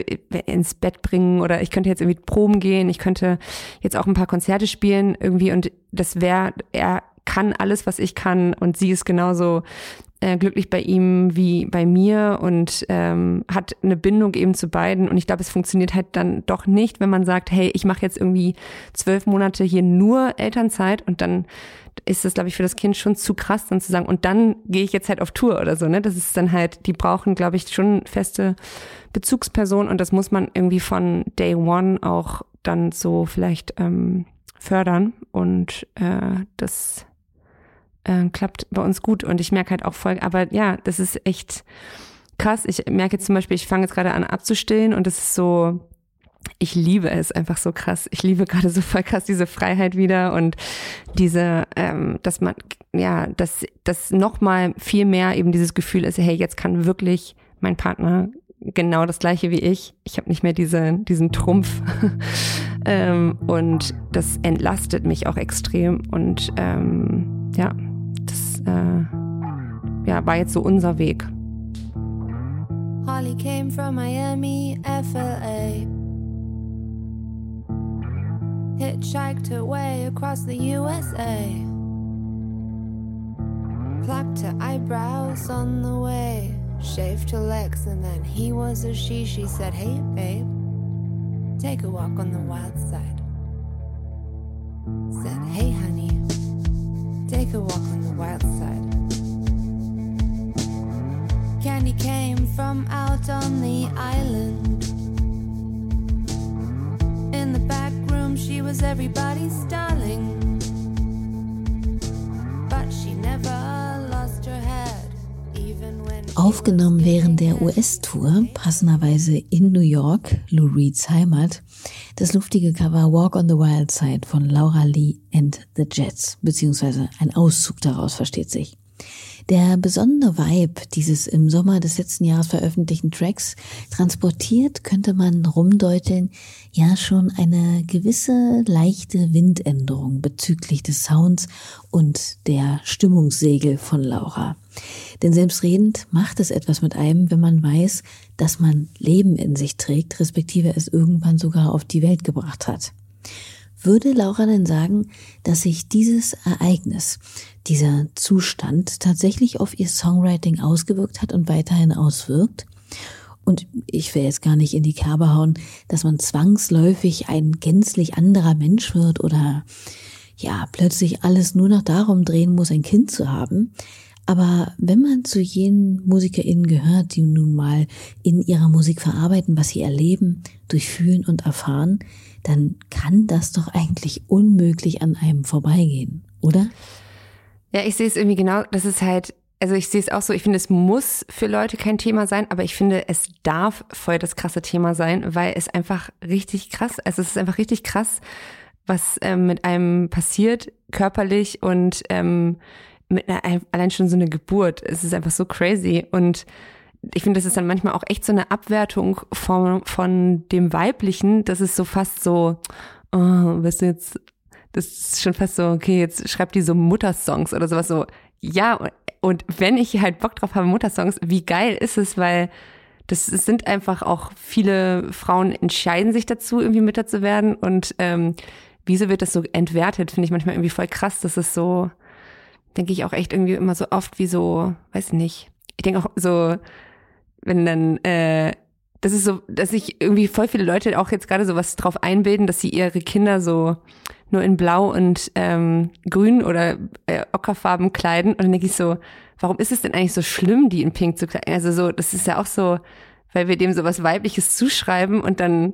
ins Bett bringen oder ich könnte jetzt irgendwie proben gehen, ich könnte jetzt auch ein paar Konzerte spielen irgendwie und das wäre, er kann alles, was ich kann und sie ist genauso äh, glücklich bei ihm wie bei mir und ähm, hat eine Bindung eben zu beiden. Und ich glaube, es funktioniert halt dann doch nicht, wenn man sagt, hey, ich mache jetzt irgendwie zwölf Monate hier nur Elternzeit und dann ist das, glaube ich, für das Kind schon zu krass, dann zu sagen, und dann gehe ich jetzt halt auf Tour oder so. Ne? Das ist dann halt, die brauchen, glaube ich, schon feste Bezugspersonen und das muss man irgendwie von Day One auch dann so vielleicht ähm, fördern. Und äh, das äh, klappt bei uns gut und ich merke halt auch voll, aber ja, das ist echt krass. Ich merke jetzt zum Beispiel, ich fange jetzt gerade an abzustillen und es ist so, ich liebe es einfach so krass. Ich liebe gerade so voll krass diese Freiheit wieder und diese, ähm, dass man, ja, dass das nochmal viel mehr eben dieses Gefühl ist, hey, jetzt kann wirklich mein Partner genau das gleiche wie ich. Ich habe nicht mehr diese, diesen Trumpf. ähm, und das entlastet mich auch extrem. Und ähm, ja, äh, ja, war jetzt so unser Weg. Holly came from Miami, FLA. Hitchhiked her way across the USA. Plucked her eyebrows on the way. Shaved her legs, and then he was a she. She said, Hey, babe, take a walk on the wild side. Said, Hey, honey, take a walk on the wild side. Candy came from out on the island. In the back room, she was everybody's darling. But she never. Aufgenommen während der US-Tour, passenderweise in New York, Lou Reeds Heimat, das luftige Cover Walk on the Wild Side von Laura Lee and the Jets, beziehungsweise ein Auszug daraus versteht sich. Der besondere Vibe dieses im Sommer des letzten Jahres veröffentlichten Tracks transportiert, könnte man rumdeuteln, ja schon eine gewisse leichte Windänderung bezüglich des Sounds und der Stimmungssegel von Laura. Denn selbstredend macht es etwas mit einem, wenn man weiß, dass man Leben in sich trägt, respektive es irgendwann sogar auf die Welt gebracht hat. Würde Laura denn sagen, dass sich dieses Ereignis, dieser Zustand tatsächlich auf ihr Songwriting ausgewirkt hat und weiterhin auswirkt? Und ich will jetzt gar nicht in die Kerbe hauen, dass man zwangsläufig ein gänzlich anderer Mensch wird oder ja, plötzlich alles nur noch darum drehen muss, ein Kind zu haben. Aber wenn man zu jenen MusikerInnen gehört, die nun mal in ihrer Musik verarbeiten, was sie erleben, durchfühlen und erfahren, dann kann das doch eigentlich unmöglich an einem vorbeigehen, oder? Ja, ich sehe es irgendwie genau, das ist halt, also ich sehe es auch so, ich finde, es muss für Leute kein Thema sein, aber ich finde, es darf voll das krasse Thema sein, weil es einfach richtig krass, also es ist einfach richtig krass, was ähm, mit einem passiert, körperlich und ähm, mit einer, allein schon so eine Geburt. Es ist einfach so crazy. Und ich finde, das ist dann manchmal auch echt so eine Abwertung von, von dem Weiblichen. Das ist so fast so, oh, weißt du jetzt, das ist schon fast so, okay, jetzt schreibt die so Muttersongs oder sowas so. Ja, und wenn ich halt Bock drauf habe, Muttersongs, wie geil ist es, weil das sind einfach auch viele Frauen entscheiden sich dazu, irgendwie Mütter zu werden und ähm, wieso wird das so entwertet, finde ich manchmal irgendwie voll krass, dass es so, denke ich auch echt irgendwie immer so oft wie so, weiß nicht. Ich denke auch so, wenn dann, äh, das ist so, dass sich irgendwie voll viele Leute auch jetzt gerade so was drauf einbilden, dass sie ihre Kinder so nur in Blau und ähm, Grün oder äh, Ockerfarben kleiden. Und dann denke ich so, warum ist es denn eigentlich so schlimm, die in Pink zu kleiden? Also so, das ist ja auch so, weil wir dem sowas Weibliches zuschreiben und dann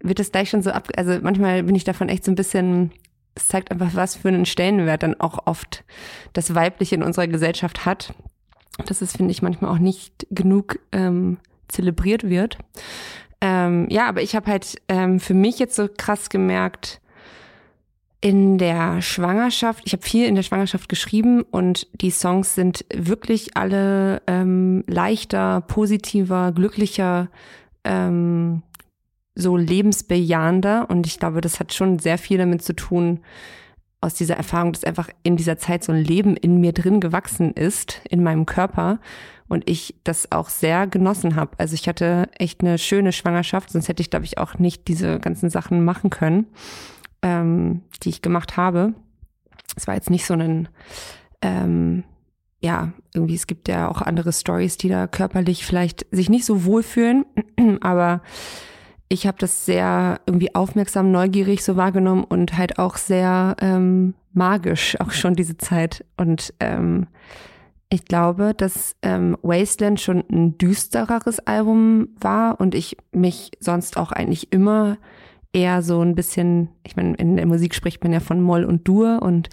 wird das gleich schon so ab, also manchmal bin ich davon echt so ein bisschen, es zeigt einfach, was für einen Stellenwert dann auch oft das Weibliche in unserer Gesellschaft hat. Das ist, finde ich, manchmal auch nicht genug ähm, zelebriert wird. Ähm, ja, aber ich habe halt ähm, für mich jetzt so krass gemerkt, in der Schwangerschaft, ich habe viel in der Schwangerschaft geschrieben und die Songs sind wirklich alle ähm, leichter, positiver, glücklicher, ähm, so lebensbejahender. Und ich glaube, das hat schon sehr viel damit zu tun, aus dieser Erfahrung, dass einfach in dieser Zeit so ein Leben in mir drin gewachsen ist, in meinem Körper. Und ich das auch sehr genossen habe. Also ich hatte echt eine schöne Schwangerschaft, sonst hätte ich, glaube ich, auch nicht diese ganzen Sachen machen können ähm, die ich gemacht habe. Es war jetzt nicht so ein, ähm, ja, irgendwie, es gibt ja auch andere Stories, die da körperlich vielleicht sich nicht so wohlfühlen, aber ich habe das sehr irgendwie aufmerksam, neugierig so wahrgenommen und halt auch sehr ähm, magisch, auch schon diese Zeit. Und ähm, ich glaube, dass ähm, Wasteland schon ein düstereres Album war und ich mich sonst auch eigentlich immer eher so ein bisschen, ich meine, in der Musik spricht man ja von Moll und Dur und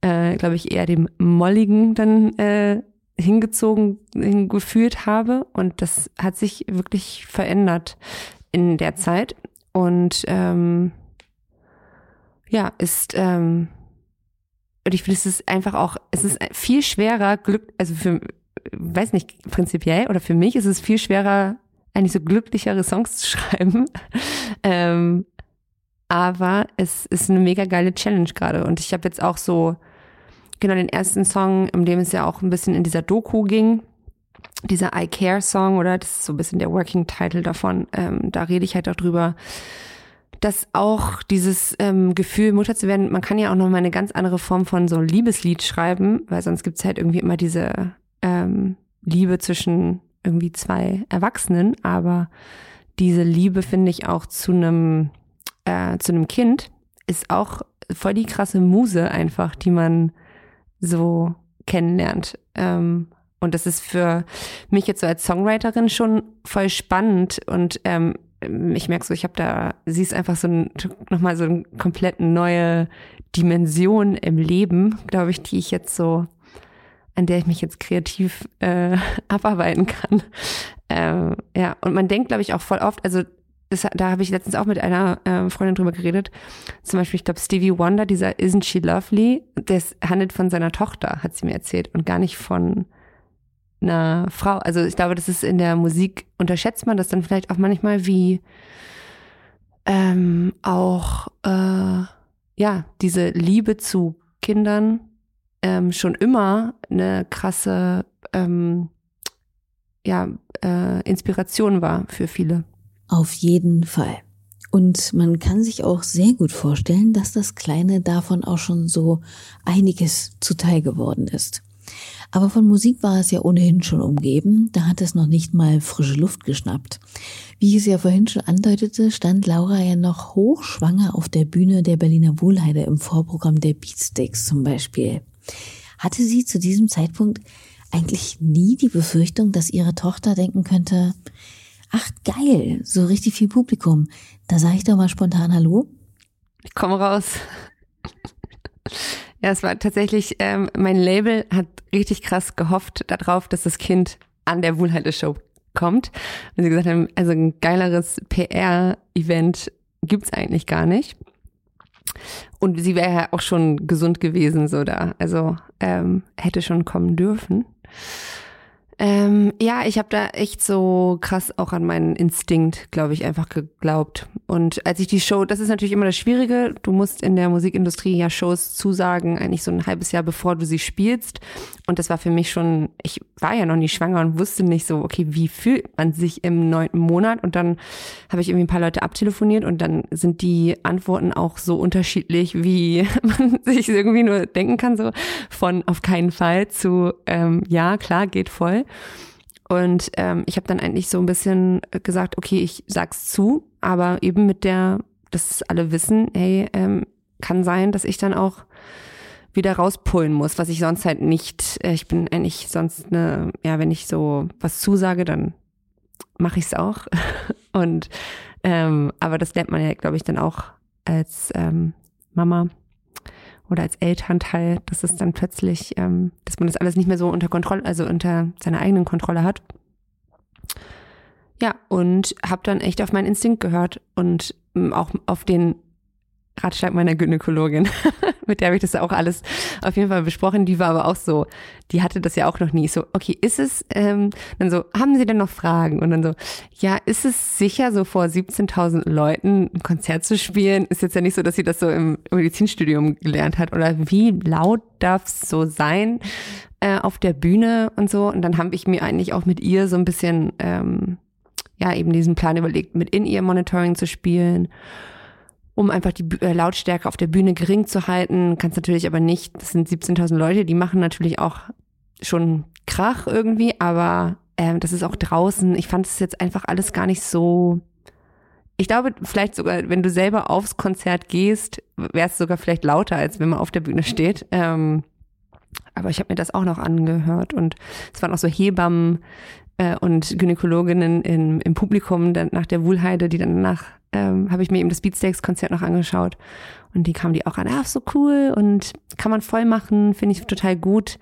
äh, glaube ich eher dem Molligen dann äh, hingezogen gefühlt habe und das hat sich wirklich verändert in der Zeit und ähm, ja ist ähm, und ich finde es ist einfach auch es ist viel schwerer Glück also für weiß nicht prinzipiell oder für mich ist es viel schwerer eigentlich so glücklichere Songs zu schreiben. Ähm, aber es ist eine mega geile Challenge gerade. Und ich habe jetzt auch so, genau den ersten Song, in dem es ja auch ein bisschen in dieser Doku ging, dieser I Care Song, oder? Das ist so ein bisschen der Working Title davon, ähm, da rede ich halt auch drüber, dass auch dieses ähm, Gefühl, Mutter zu werden, man kann ja auch nochmal eine ganz andere Form von so Liebeslied schreiben, weil sonst gibt's halt irgendwie immer diese ähm, Liebe zwischen irgendwie zwei Erwachsenen, aber diese Liebe finde ich auch zu einem äh, zu einem Kind ist auch voll die krasse Muse einfach, die man so kennenlernt. Ähm, und das ist für mich jetzt so als Songwriterin schon voll spannend und ähm, ich merke so, ich habe da, sie ist einfach so ein, nochmal so eine komplett neue Dimension im Leben, glaube ich, die ich jetzt so, an der ich mich jetzt kreativ äh, abarbeiten kann. Ähm, ja, und man denkt, glaube ich, auch voll oft, also das, da habe ich letztens auch mit einer äh, Freundin drüber geredet. Zum Beispiel, ich glaube, Stevie Wonder, dieser Isn't She Lovely, das handelt von seiner Tochter, hat sie mir erzählt, und gar nicht von einer Frau. Also ich glaube, das ist in der Musik, unterschätzt man das dann vielleicht auch manchmal, wie ähm, auch äh, ja, diese Liebe zu Kindern ähm, schon immer eine krasse ähm, ja, äh, Inspiration war für viele. Auf jeden Fall. Und man kann sich auch sehr gut vorstellen, dass das Kleine davon auch schon so einiges zuteil geworden ist. Aber von Musik war es ja ohnehin schon umgeben, da hat es noch nicht mal frische Luft geschnappt. Wie ich es ja vorhin schon andeutete, stand Laura ja noch hochschwanger auf der Bühne der Berliner Wohlheide im Vorprogramm der Beatsticks zum Beispiel. Hatte sie zu diesem Zeitpunkt eigentlich nie die Befürchtung, dass ihre Tochter denken könnte, ach geil, so richtig viel Publikum. Da sage ich doch mal spontan Hallo. Ich komme raus. Ja, es war tatsächlich, ähm, mein Label hat richtig krass gehofft darauf, dass das Kind an der Wohlheide-Show kommt. Und sie gesagt haben, also ein geileres PR-Event gibt's eigentlich gar nicht. Und sie wäre ja auch schon gesund gewesen, so da. Also ähm, hätte schon kommen dürfen. Ähm, ja, ich habe da echt so krass auch an meinen Instinkt, glaube ich, einfach geglaubt. Und als ich die Show, das ist natürlich immer das Schwierige, du musst in der Musikindustrie ja Shows zusagen, eigentlich so ein halbes Jahr bevor du sie spielst. Und das war für mich schon, ich war ja noch nie schwanger und wusste nicht so, okay, wie fühlt man sich im neunten Monat? Und dann habe ich irgendwie ein paar Leute abtelefoniert und dann sind die Antworten auch so unterschiedlich, wie man sich irgendwie nur denken kann, so von auf keinen Fall zu, ähm, ja, klar, geht voll. Und ähm, ich habe dann eigentlich so ein bisschen gesagt, okay, ich sag's zu, aber eben mit der, dass alle wissen, hey, ähm, kann sein, dass ich dann auch wieder rauspullen muss, was ich sonst halt nicht, äh, ich bin eigentlich sonst eine, ja, wenn ich so was zusage, dann mache ich es auch. Und ähm, aber das lernt man ja, glaube ich, dann auch als ähm, Mama oder als Elternteil, dass es dann plötzlich, ähm, dass man das alles nicht mehr so unter Kontrolle, also unter seiner eigenen Kontrolle hat. Ja, und habe dann echt auf meinen Instinkt gehört und ähm, auch auf den Ratschlag meiner Gynäkologin, mit der habe ich das auch alles auf jeden Fall besprochen. Die war aber auch so, die hatte das ja auch noch nie. So, okay, ist es, ähm, dann so, haben Sie denn noch Fragen? Und dann so, ja, ist es sicher, so vor 17.000 Leuten ein Konzert zu spielen? Ist jetzt ja nicht so, dass sie das so im Medizinstudium gelernt hat. Oder wie laut darf es so sein äh, auf der Bühne und so? Und dann habe ich mir eigentlich auch mit ihr so ein bisschen, ähm, ja, eben diesen Plan überlegt, mit in ihr Monitoring zu spielen um einfach die äh, Lautstärke auf der Bühne gering zu halten. Kannst natürlich aber nicht, das sind 17.000 Leute, die machen natürlich auch schon Krach irgendwie, aber ähm, das ist auch draußen. Ich fand es jetzt einfach alles gar nicht so. Ich glaube, vielleicht sogar, wenn du selber aufs Konzert gehst, wäre es sogar vielleicht lauter, als wenn man auf der Bühne steht. Ähm, aber ich habe mir das auch noch angehört und es waren auch so Hebammen äh, und Gynäkologinnen in, im Publikum dann nach der Wuhlheide, die dann nach ähm, habe ich mir eben das Beatsteaks-Konzert noch angeschaut. Und die kamen die auch an, ah, so cool. Und kann man voll machen, finde ich total gut,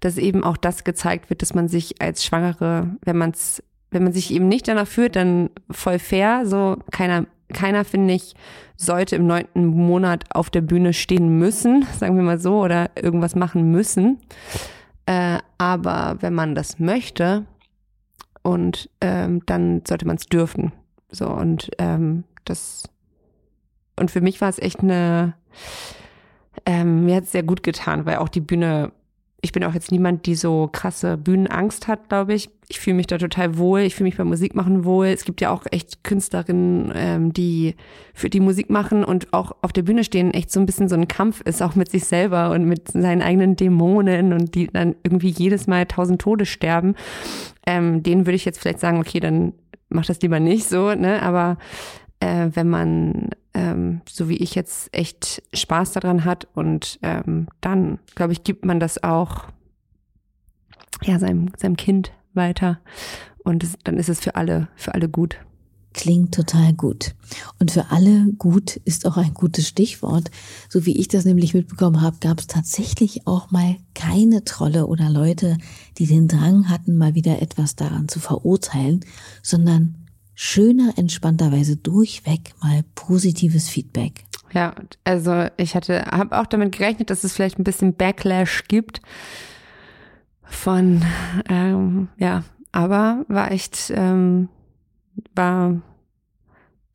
dass eben auch das gezeigt wird, dass man sich als Schwangere, wenn man es, wenn man sich eben nicht danach fühlt, dann voll fair, so keiner, keiner finde ich, sollte im neunten Monat auf der Bühne stehen müssen, sagen wir mal so, oder irgendwas machen müssen. Äh, aber wenn man das möchte, und ähm, dann sollte man es dürfen. So und ähm, das und für mich war es echt eine, ähm, mir hat es sehr gut getan, weil auch die Bühne, ich bin auch jetzt niemand, die so krasse Bühnenangst hat, glaube ich. Ich fühle mich da total wohl, ich fühle mich beim Musikmachen wohl. Es gibt ja auch echt Künstlerinnen, ähm, die für die Musik machen und auch auf der Bühne stehen, echt so ein bisschen so ein Kampf ist, auch mit sich selber und mit seinen eigenen Dämonen und die dann irgendwie jedes Mal tausend Tode sterben. Ähm, denen würde ich jetzt vielleicht sagen, okay, dann mach das lieber nicht so, ne? Aber äh, wenn man, ähm, so wie ich jetzt, echt Spaß daran hat und ähm, dann, glaube ich, gibt man das auch ja, seinem, seinem Kind weiter. Und es, dann ist es für alle, für alle gut. Klingt total gut. Und für alle gut ist auch ein gutes Stichwort. So wie ich das nämlich mitbekommen habe, gab es tatsächlich auch mal keine Trolle oder Leute, die den Drang hatten, mal wieder etwas daran zu verurteilen, sondern schöner, entspannterweise durchweg mal positives Feedback. Ja, also ich hatte, habe auch damit gerechnet, dass es vielleicht ein bisschen Backlash gibt von, ähm, ja, aber war echt, ähm, war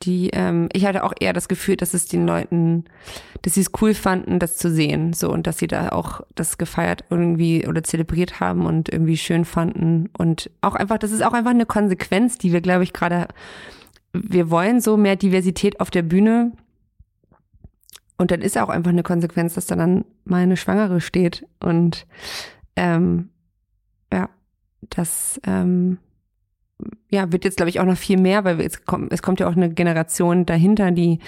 die, ähm, ich hatte auch eher das Gefühl, dass es den Leuten, dass sie es cool fanden, das zu sehen, so und dass sie da auch das gefeiert irgendwie oder zelebriert haben und irgendwie schön fanden. Und auch einfach, das ist auch einfach eine Konsequenz, die wir, glaube ich, gerade, wir wollen so mehr Diversität auf der Bühne. Und dann ist auch einfach eine Konsequenz, dass da dann mal eine Schwangere steht. Und ähm, ja, das ähm, ja, wird jetzt, glaube ich, auch noch viel mehr, weil es kommt, es kommt ja auch eine Generation dahinter, die,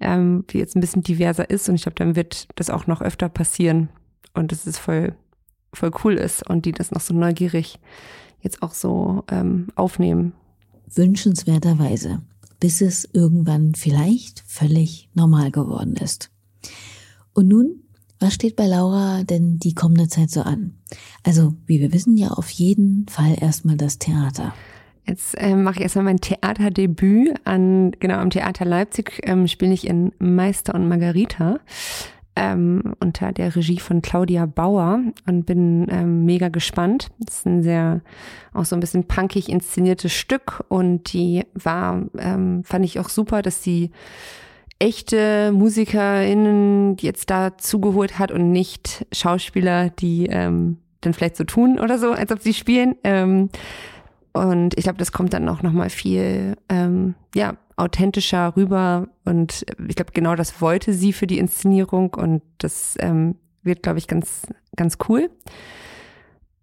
ähm, die jetzt ein bisschen diverser ist. Und ich glaube, dann wird das auch noch öfter passieren. Und das ist voll, voll cool ist und die das noch so neugierig jetzt auch so ähm, aufnehmen. Wünschenswerterweise, bis es irgendwann vielleicht völlig normal geworden ist. Und nun, was steht bei Laura denn die kommende Zeit so an? Also, wie wir wissen, ja auf jeden Fall erstmal das Theater. Jetzt äh, mache ich erstmal mein Theaterdebüt an, genau, am Theater Leipzig ähm, spiele ich in Meister und Margarita ähm, unter der Regie von Claudia Bauer und bin ähm, mega gespannt. Das ist ein sehr, auch so ein bisschen punkig inszeniertes Stück und die war, ähm, fand ich auch super, dass die echte MusikerInnen jetzt da zugeholt hat und nicht Schauspieler, die ähm, dann vielleicht so tun oder so, als ob sie spielen. Ähm, und ich glaube, das kommt dann auch nochmal viel, ähm, ja, authentischer rüber. Und ich glaube, genau das wollte sie für die Inszenierung. Und das ähm, wird, glaube ich, ganz, ganz cool.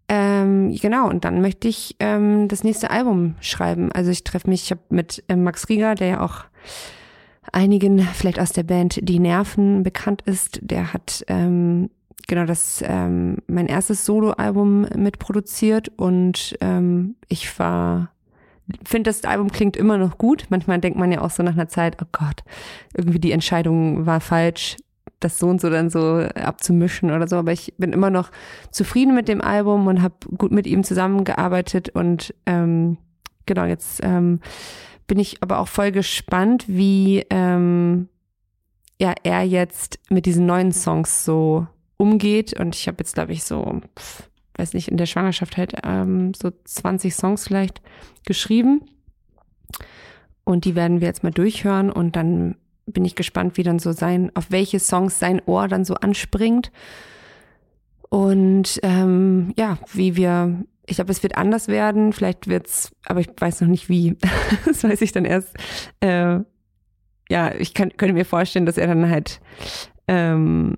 Ähm, genau, und dann möchte ich ähm, das nächste Album schreiben. Also ich treffe mich, ich habe mit ähm, Max Rieger, der ja auch einigen vielleicht aus der Band Die Nerven bekannt ist, der hat ähm, genau das ähm, mein erstes Soloalbum mitproduziert und ähm, ich war finde, das Album klingt immer noch gut. Manchmal denkt man ja auch so nach einer Zeit, oh Gott, irgendwie die Entscheidung war falsch, das so und so dann so abzumischen oder so. Aber ich bin immer noch zufrieden mit dem Album und habe gut mit ihm zusammengearbeitet. Und ähm, genau, jetzt ähm, bin ich aber auch voll gespannt, wie ähm, ja, er jetzt mit diesen neuen Songs so umgeht. Und ich habe jetzt, glaube ich, so, pff, weiß nicht, in der Schwangerschaft halt ähm, so 20 Songs vielleicht geschrieben. Und die werden wir jetzt mal durchhören und dann bin ich gespannt, wie dann so sein, auf welche Songs sein Ohr dann so anspringt. Und ähm, ja, wie wir, ich glaube, es wird anders werden. Vielleicht wird's, aber ich weiß noch nicht wie. das weiß ich dann erst. Äh, ja, ich kann, könnte mir vorstellen, dass er dann halt ähm,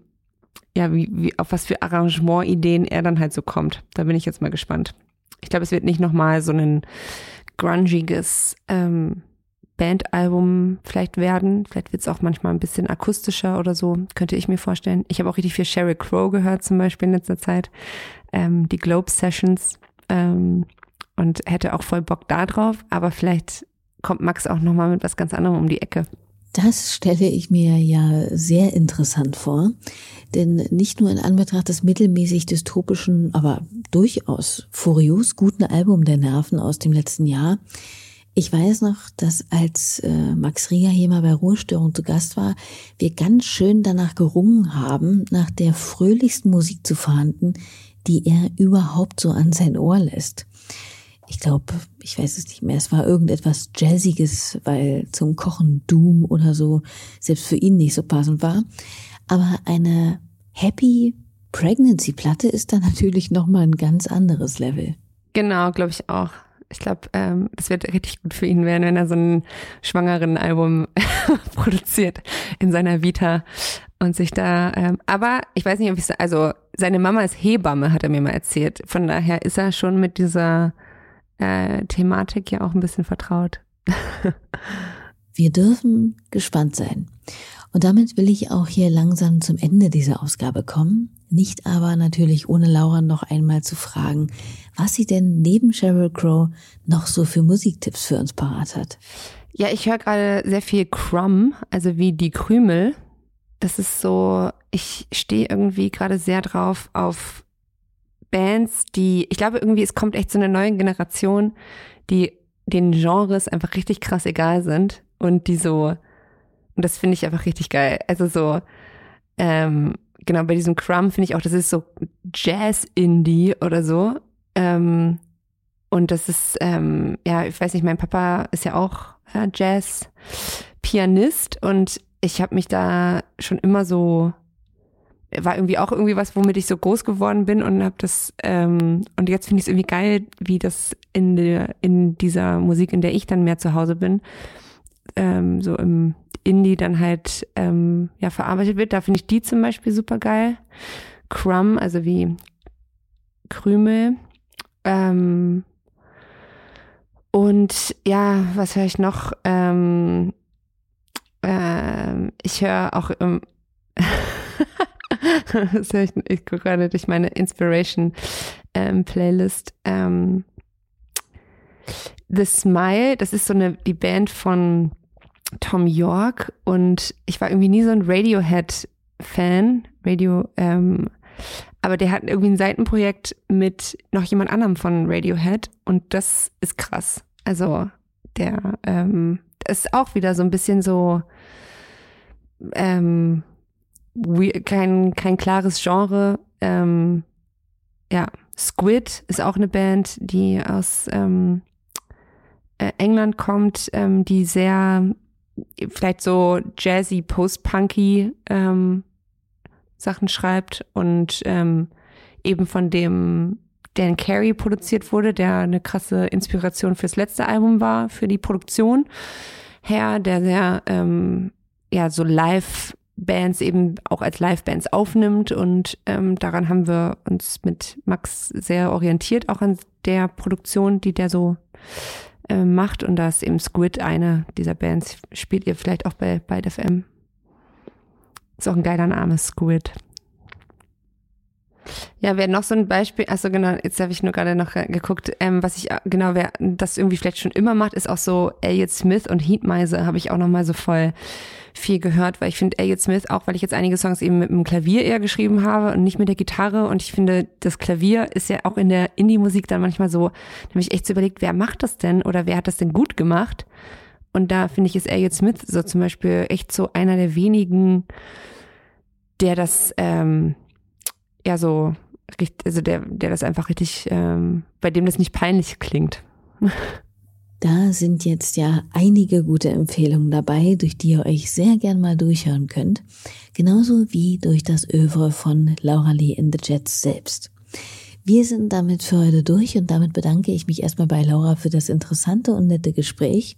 ja, wie, wie, auf was für Arrangementideen er dann halt so kommt. Da bin ich jetzt mal gespannt. Ich glaube, es wird nicht nochmal so ein grungiges ähm, Bandalbum vielleicht werden. Vielleicht wird es auch manchmal ein bisschen akustischer oder so, könnte ich mir vorstellen. Ich habe auch richtig viel Sheryl Crow gehört, zum Beispiel in letzter Zeit. Ähm, die Globe Sessions. Ähm, und hätte auch voll Bock da drauf. Aber vielleicht kommt Max auch nochmal mit was ganz anderem um die Ecke. Das stelle ich mir ja sehr interessant vor, denn nicht nur in Anbetracht des mittelmäßig dystopischen, aber durchaus furios guten Album der Nerven aus dem letzten Jahr ich weiß noch, dass als äh, Max Rieger hier mal bei Ruhestörung zu Gast war, wir ganz schön danach gerungen haben, nach der fröhlichsten Musik zu fahnden, die er überhaupt so an sein Ohr lässt. Ich glaube, ich weiß es nicht mehr, es war irgendetwas Jazziges, weil zum Kochen Doom oder so selbst für ihn nicht so passend war. Aber eine Happy Pregnancy Platte ist dann natürlich nochmal ein ganz anderes Level. Genau, glaube ich auch. Ich glaube, ähm, das wird richtig gut für ihn werden, wenn er so ein schwangeren Album produziert in seiner Vita und sich da. Ähm, aber ich weiß nicht, ob ich also seine Mama ist Hebamme, hat er mir mal erzählt. Von daher ist er schon mit dieser äh, Thematik ja auch ein bisschen vertraut. Wir dürfen gespannt sein. Und damit will ich auch hier langsam zum Ende dieser Ausgabe kommen. Nicht aber natürlich ohne Laura noch einmal zu fragen, was sie denn neben Sheryl Crow noch so für Musiktipps für uns parat hat. Ja, ich höre gerade sehr viel Crumb, also wie die Krümel. Das ist so, ich stehe irgendwie gerade sehr drauf auf Bands, die, ich glaube irgendwie, es kommt echt so eine neue Generation, die den Genres einfach richtig krass egal sind und die so, und das finde ich einfach richtig geil. Also so, ähm, genau, bei diesem Crumb finde ich auch, das ist so Jazz-Indie oder so. Ähm, und das ist, ähm, ja, ich weiß nicht, mein Papa ist ja auch äh, Jazz-Pianist und ich habe mich da schon immer so, war irgendwie auch irgendwie was, womit ich so groß geworden bin und habe das, ähm, und jetzt finde ich es irgendwie geil, wie das in, der, in dieser Musik, in der ich dann mehr zu Hause bin, ähm, so im Indie dann halt ähm, ja verarbeitet wird. Da finde ich die zum Beispiel super geil. Crumb, also wie Krümel. Ähm, und ja, was höre ich noch? Ähm, ähm, ich höre auch höre ich, ich gucke gerade durch meine Inspiration ähm, Playlist. Ähm, The Smile, das ist so eine die Band von Tom York und ich war irgendwie nie so ein Radiohead-Fan. Radio, ähm, aber der hat irgendwie ein Seitenprojekt mit noch jemand anderem von Radiohead und das ist krass. Also der ähm, ist auch wieder so ein bisschen so ähm, kein, kein klares Genre. Ähm, ja, Squid ist auch eine Band, die aus ähm, äh, England kommt, ähm, die sehr vielleicht so jazzy, post-punky ähm, Sachen schreibt und ähm, eben von dem Dan Carey produziert wurde, der eine krasse Inspiration fürs letzte Album war, für die Produktion her, der sehr ähm, ja so Live-Bands eben auch als Live-Bands aufnimmt und ähm, daran haben wir uns mit Max sehr orientiert, auch an der Produktion, die der so äh, macht und da ist eben Squid eine dieser Bands, spielt ihr vielleicht auch bei, bei FM. Ist auch ein geiler Name, Squid. Ja, wäre noch so ein Beispiel, also genau, jetzt habe ich nur gerade noch geguckt, ähm, was ich, genau, wer das irgendwie vielleicht schon immer macht, ist auch so Elliot Smith und Heatmeise habe ich auch nochmal so voll viel gehört, weil ich finde Elliot Smith, auch weil ich jetzt einige Songs eben mit dem Klavier eher geschrieben habe und nicht mit der Gitarre und ich finde, das Klavier ist ja auch in der Indie-Musik dann manchmal so, da habe ich echt so überlegt, wer macht das denn oder wer hat das denn gut gemacht? Und da finde ich, ist Elliot Smith so zum Beispiel echt so einer der wenigen, der das ähm, ja so also der, der das einfach richtig, ähm, bei dem das nicht peinlich klingt. Da sind jetzt ja einige gute Empfehlungen dabei, durch die ihr euch sehr gern mal durchhören könnt. Genauso wie durch das Övre von Laura Lee in the Jets selbst. Wir sind damit für heute durch und damit bedanke ich mich erstmal bei Laura für das interessante und nette Gespräch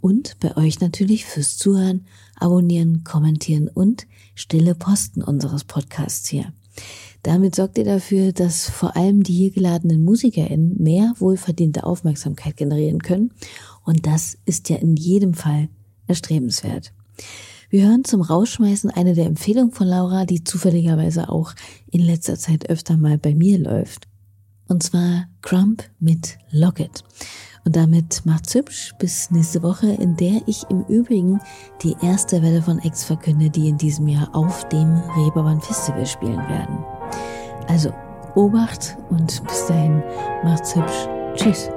und bei euch natürlich fürs Zuhören, Abonnieren, Kommentieren und stille Posten unseres Podcasts hier. Damit sorgt ihr dafür, dass vor allem die hier geladenen MusikerInnen mehr wohlverdiente Aufmerksamkeit generieren können. Und das ist ja in jedem Fall erstrebenswert. Wir hören zum Rausschmeißen eine der Empfehlungen von Laura, die zufälligerweise auch in letzter Zeit öfter mal bei mir läuft. Und zwar Crump mit Locket. Und damit macht's hübsch bis nächste Woche, in der ich im Übrigen die erste Welle von X verkünde, die in diesem Jahr auf dem Reeperbahn Festival spielen werden. Also, Obacht und bis dahin macht's hübsch. Tschüss.